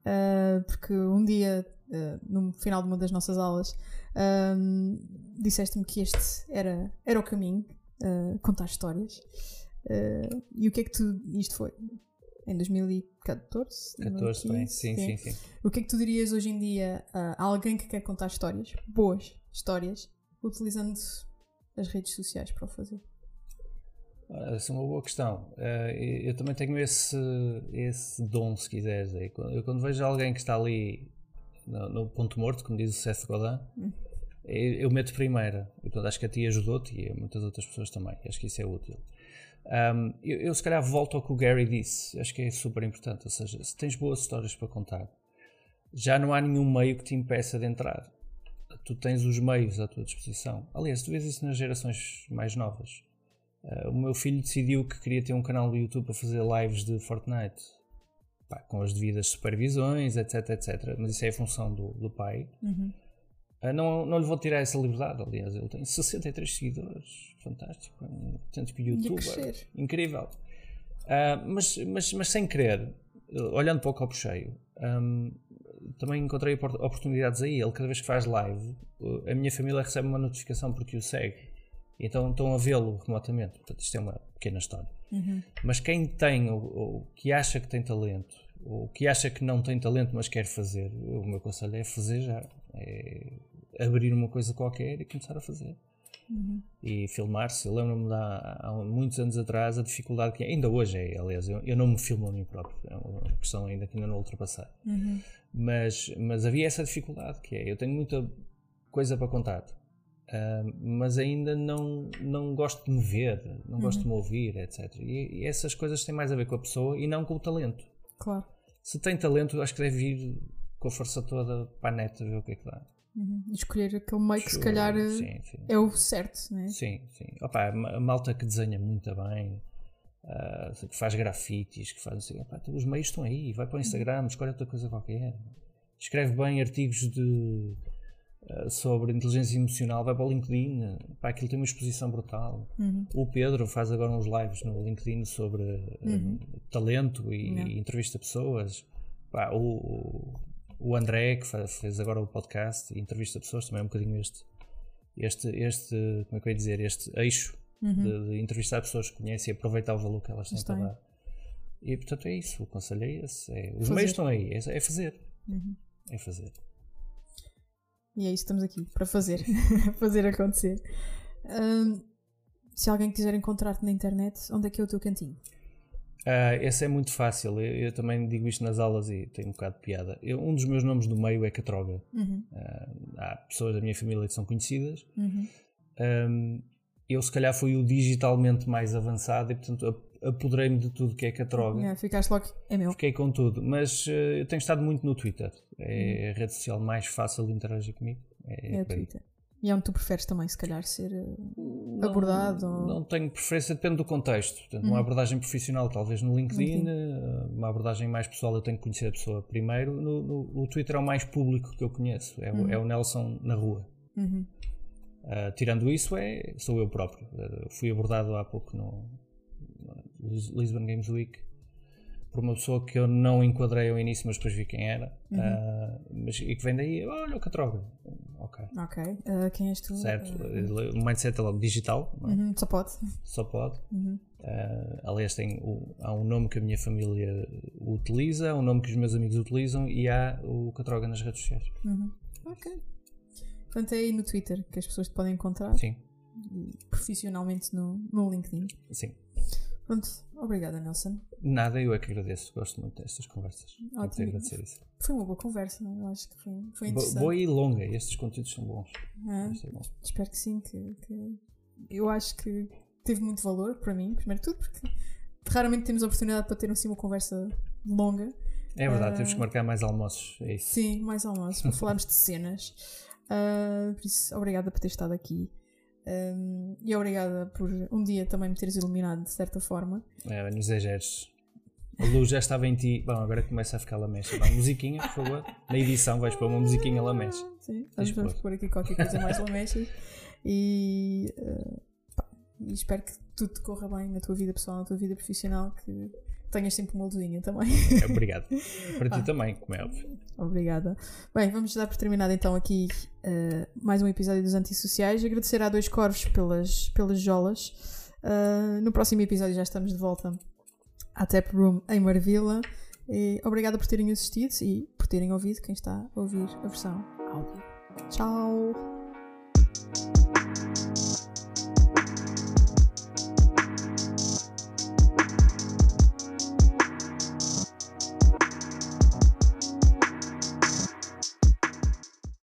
Uh, porque um dia, uh, no final de uma das nossas aulas, disseste-me que este era, era o caminho, contar histórias. Uh, e o que é que tu. Isto foi em 2014? 14, bem, sim, sim, sim, O que é que tu dirias hoje em dia a alguém que quer contar histórias, boas histórias, utilizando as redes sociais para o fazer? Essa é uma boa questão. Uh, eu também tenho esse, esse dom, se quiseres. Eu quando vejo alguém que está ali no, no ponto morto, como diz o Seth Godin, hum. eu, eu meto primeira. E, portanto, acho que a ti ajudou-te e a muitas outras pessoas também. Acho que isso é útil. Um, eu, eu, se calhar volto ao que o Gary disse, acho que é super importante. Ou seja, se tens boas histórias para contar, já não há nenhum meio que te impeça de entrar. Tu tens os meios à tua disposição. Aliás, tu vês isso nas gerações mais novas. Uh, o meu filho decidiu que queria ter um canal do YouTube para fazer lives de Fortnite. Pá, com as devidas supervisões, etc, etc. Mas isso é a função do, do pai. Uhum. Uh, não, não lhe vou tirar essa liberdade, aliás, ele tem 63 seguidores, fantástico, um autêntico youtuber, incrível. Uh, mas, mas, mas sem querer, olhando para o copo cheio, um, também encontrei oportunidades aí. Ele, cada vez que faz live, a minha família recebe uma notificação porque o segue. Então estão a vê-lo remotamente. Portanto, isto é uma pequena história. Uhum. Mas quem tem, ou, ou, que acha que tem talento, ou que acha que não tem talento, mas quer fazer, o meu conselho é fazer já. É abrir uma coisa qualquer e começar a fazer. Uhum. E filmar-se. Eu lembro-me há, há, muitos anos atrás a dificuldade que ainda hoje é, aliás, eu, eu, não me filmo a mim próprio, é uma questão ainda que ainda não ultrapassar. Uhum. Mas, mas havia essa dificuldade que é, eu tenho muita coisa para contar, uh, mas ainda não, não gosto de me ver, não uhum. gosto de me ouvir, etc. E, e, essas coisas têm mais a ver com a pessoa e não com o talento. Claro. Se tem talento, acho que deve ir com a força toda para a net ver o que é que dá. Uhum. Escolher aquele meio que se calhar sim, sim. é o certo, não é? Sim, sim. Opa, a malta que desenha muito bem, uh, que faz grafites, que faz assim, opa, os meios estão aí, vai para o Instagram, escolhe outra coisa qualquer. Escreve bem artigos de, uh, sobre inteligência emocional, vai para o LinkedIn, pá, aquilo tem uma exposição brutal. Uhum. O Pedro faz agora uns lives no LinkedIn sobre uhum. talento e, e entrevista pessoas. Pá, o, o André, que fez agora o podcast e entrevista pessoas, também é um bocadinho este, este, este como é que eu ia dizer, este eixo uhum. de, de, entrevistar pessoas que conhecem e aproveitar o valor que elas têm para dar. E portanto é isso, o conselho é esse. É, os fazer. meios estão aí, é, é fazer. Uhum. É fazer. E é isso, estamos aqui para fazer, fazer acontecer. Um, se alguém quiser encontrar-te na internet, onde é que é o teu cantinho? Uh, esse é muito fácil. Eu, eu, também digo isto nas aulas e tenho um bocado de piada. Eu, um dos meus nomes do meio é Catroga. Uhum. Uh, há pessoas da minha família que são conhecidas. Uhum. Um, eu, se calhar, fui o digitalmente mais avançado e, portanto, apoderei-me de tudo que é Catroga. Yeah, ficaste logo, é meu. Fiquei com tudo. Mas uh, eu tenho estado muito no Twitter. É uhum. a rede social mais fácil de interagir comigo. É, é o Twitter. E é onde tu preferes também, se calhar, ser eh, não, abordado? Ou... Não tenho preferência, depende do contexto. Portanto, uma abordagem profissional, talvez no LinkedIn, eh, uma abordagem mais pessoal, eu tenho que conhecer a pessoa primeiro. No, no, o Twitter é o mais público que eu conheço, é, uhum. o, é o Nelson na rua. Uhum. Uh, tirando isso, é, sou eu próprio. Uh, fui abordado há pouco no, no Lisbon Games Week por uma pessoa que eu não enquadrei ao início, mas depois vi quem era. Uhum. Uh, mas, e que vem daí, olha o Catroga. Ok. Ok. Uh, quem és tu? Certo. Uh, o mindset é logo digital. É? Uhum. Só pode. Só pode. Uhum. aliás, tem o, há um nome que a minha família utiliza, há um nome que os meus amigos utilizam e há o Catroga nas redes sociais. Uhum. Ok. Portanto, é aí no Twitter que as pessoas te podem encontrar. Sim. Profissionalmente no, no LinkedIn. Sim. Pronto, obrigada, Nelson. Nada, eu é que agradeço. Gosto muito destas conversas. Ótimo. agradecer isso. Foi uma boa conversa, eu acho que foi, foi interessante. Boa e longa, estes conteúdos são bons. Ah, bom. Espero que sim. Que, que, Eu acho que teve muito valor para mim, primeiro de tudo, porque raramente temos a oportunidade para ter assim uma conversa longa. É verdade, uh, temos que marcar mais almoços. É isso. Sim, mais almoços, para falarmos de cenas. Uh, por isso, obrigada por ter estado aqui. Um, e obrigada por um dia também me teres iluminado de certa forma. É, nos exageros. A luz já estava em ti. Bom, agora começa a ficar lamecha. Vai, musiquinha, por favor. Na edição vais pôr uma musiquinha lamecha. Sim, vamos, vamos pôr aqui qualquer coisa mais lamecha. E, uh, pá, e espero que tudo corra bem na tua vida pessoal, na tua vida profissional. Que tenhas sempre uma luzinha também. Obrigado. Para ti ah. também, como é óbvio. Obrigada. Bem, vamos dar por terminado então aqui uh, mais um episódio dos Antissociais. Agradecer a dois corvos pelas, pelas jolas. Uh, no próximo episódio já estamos de volta à Tap Room em Marvila. E obrigada por terem assistido e por terem ouvido quem está a ouvir a versão áudio. Tchau!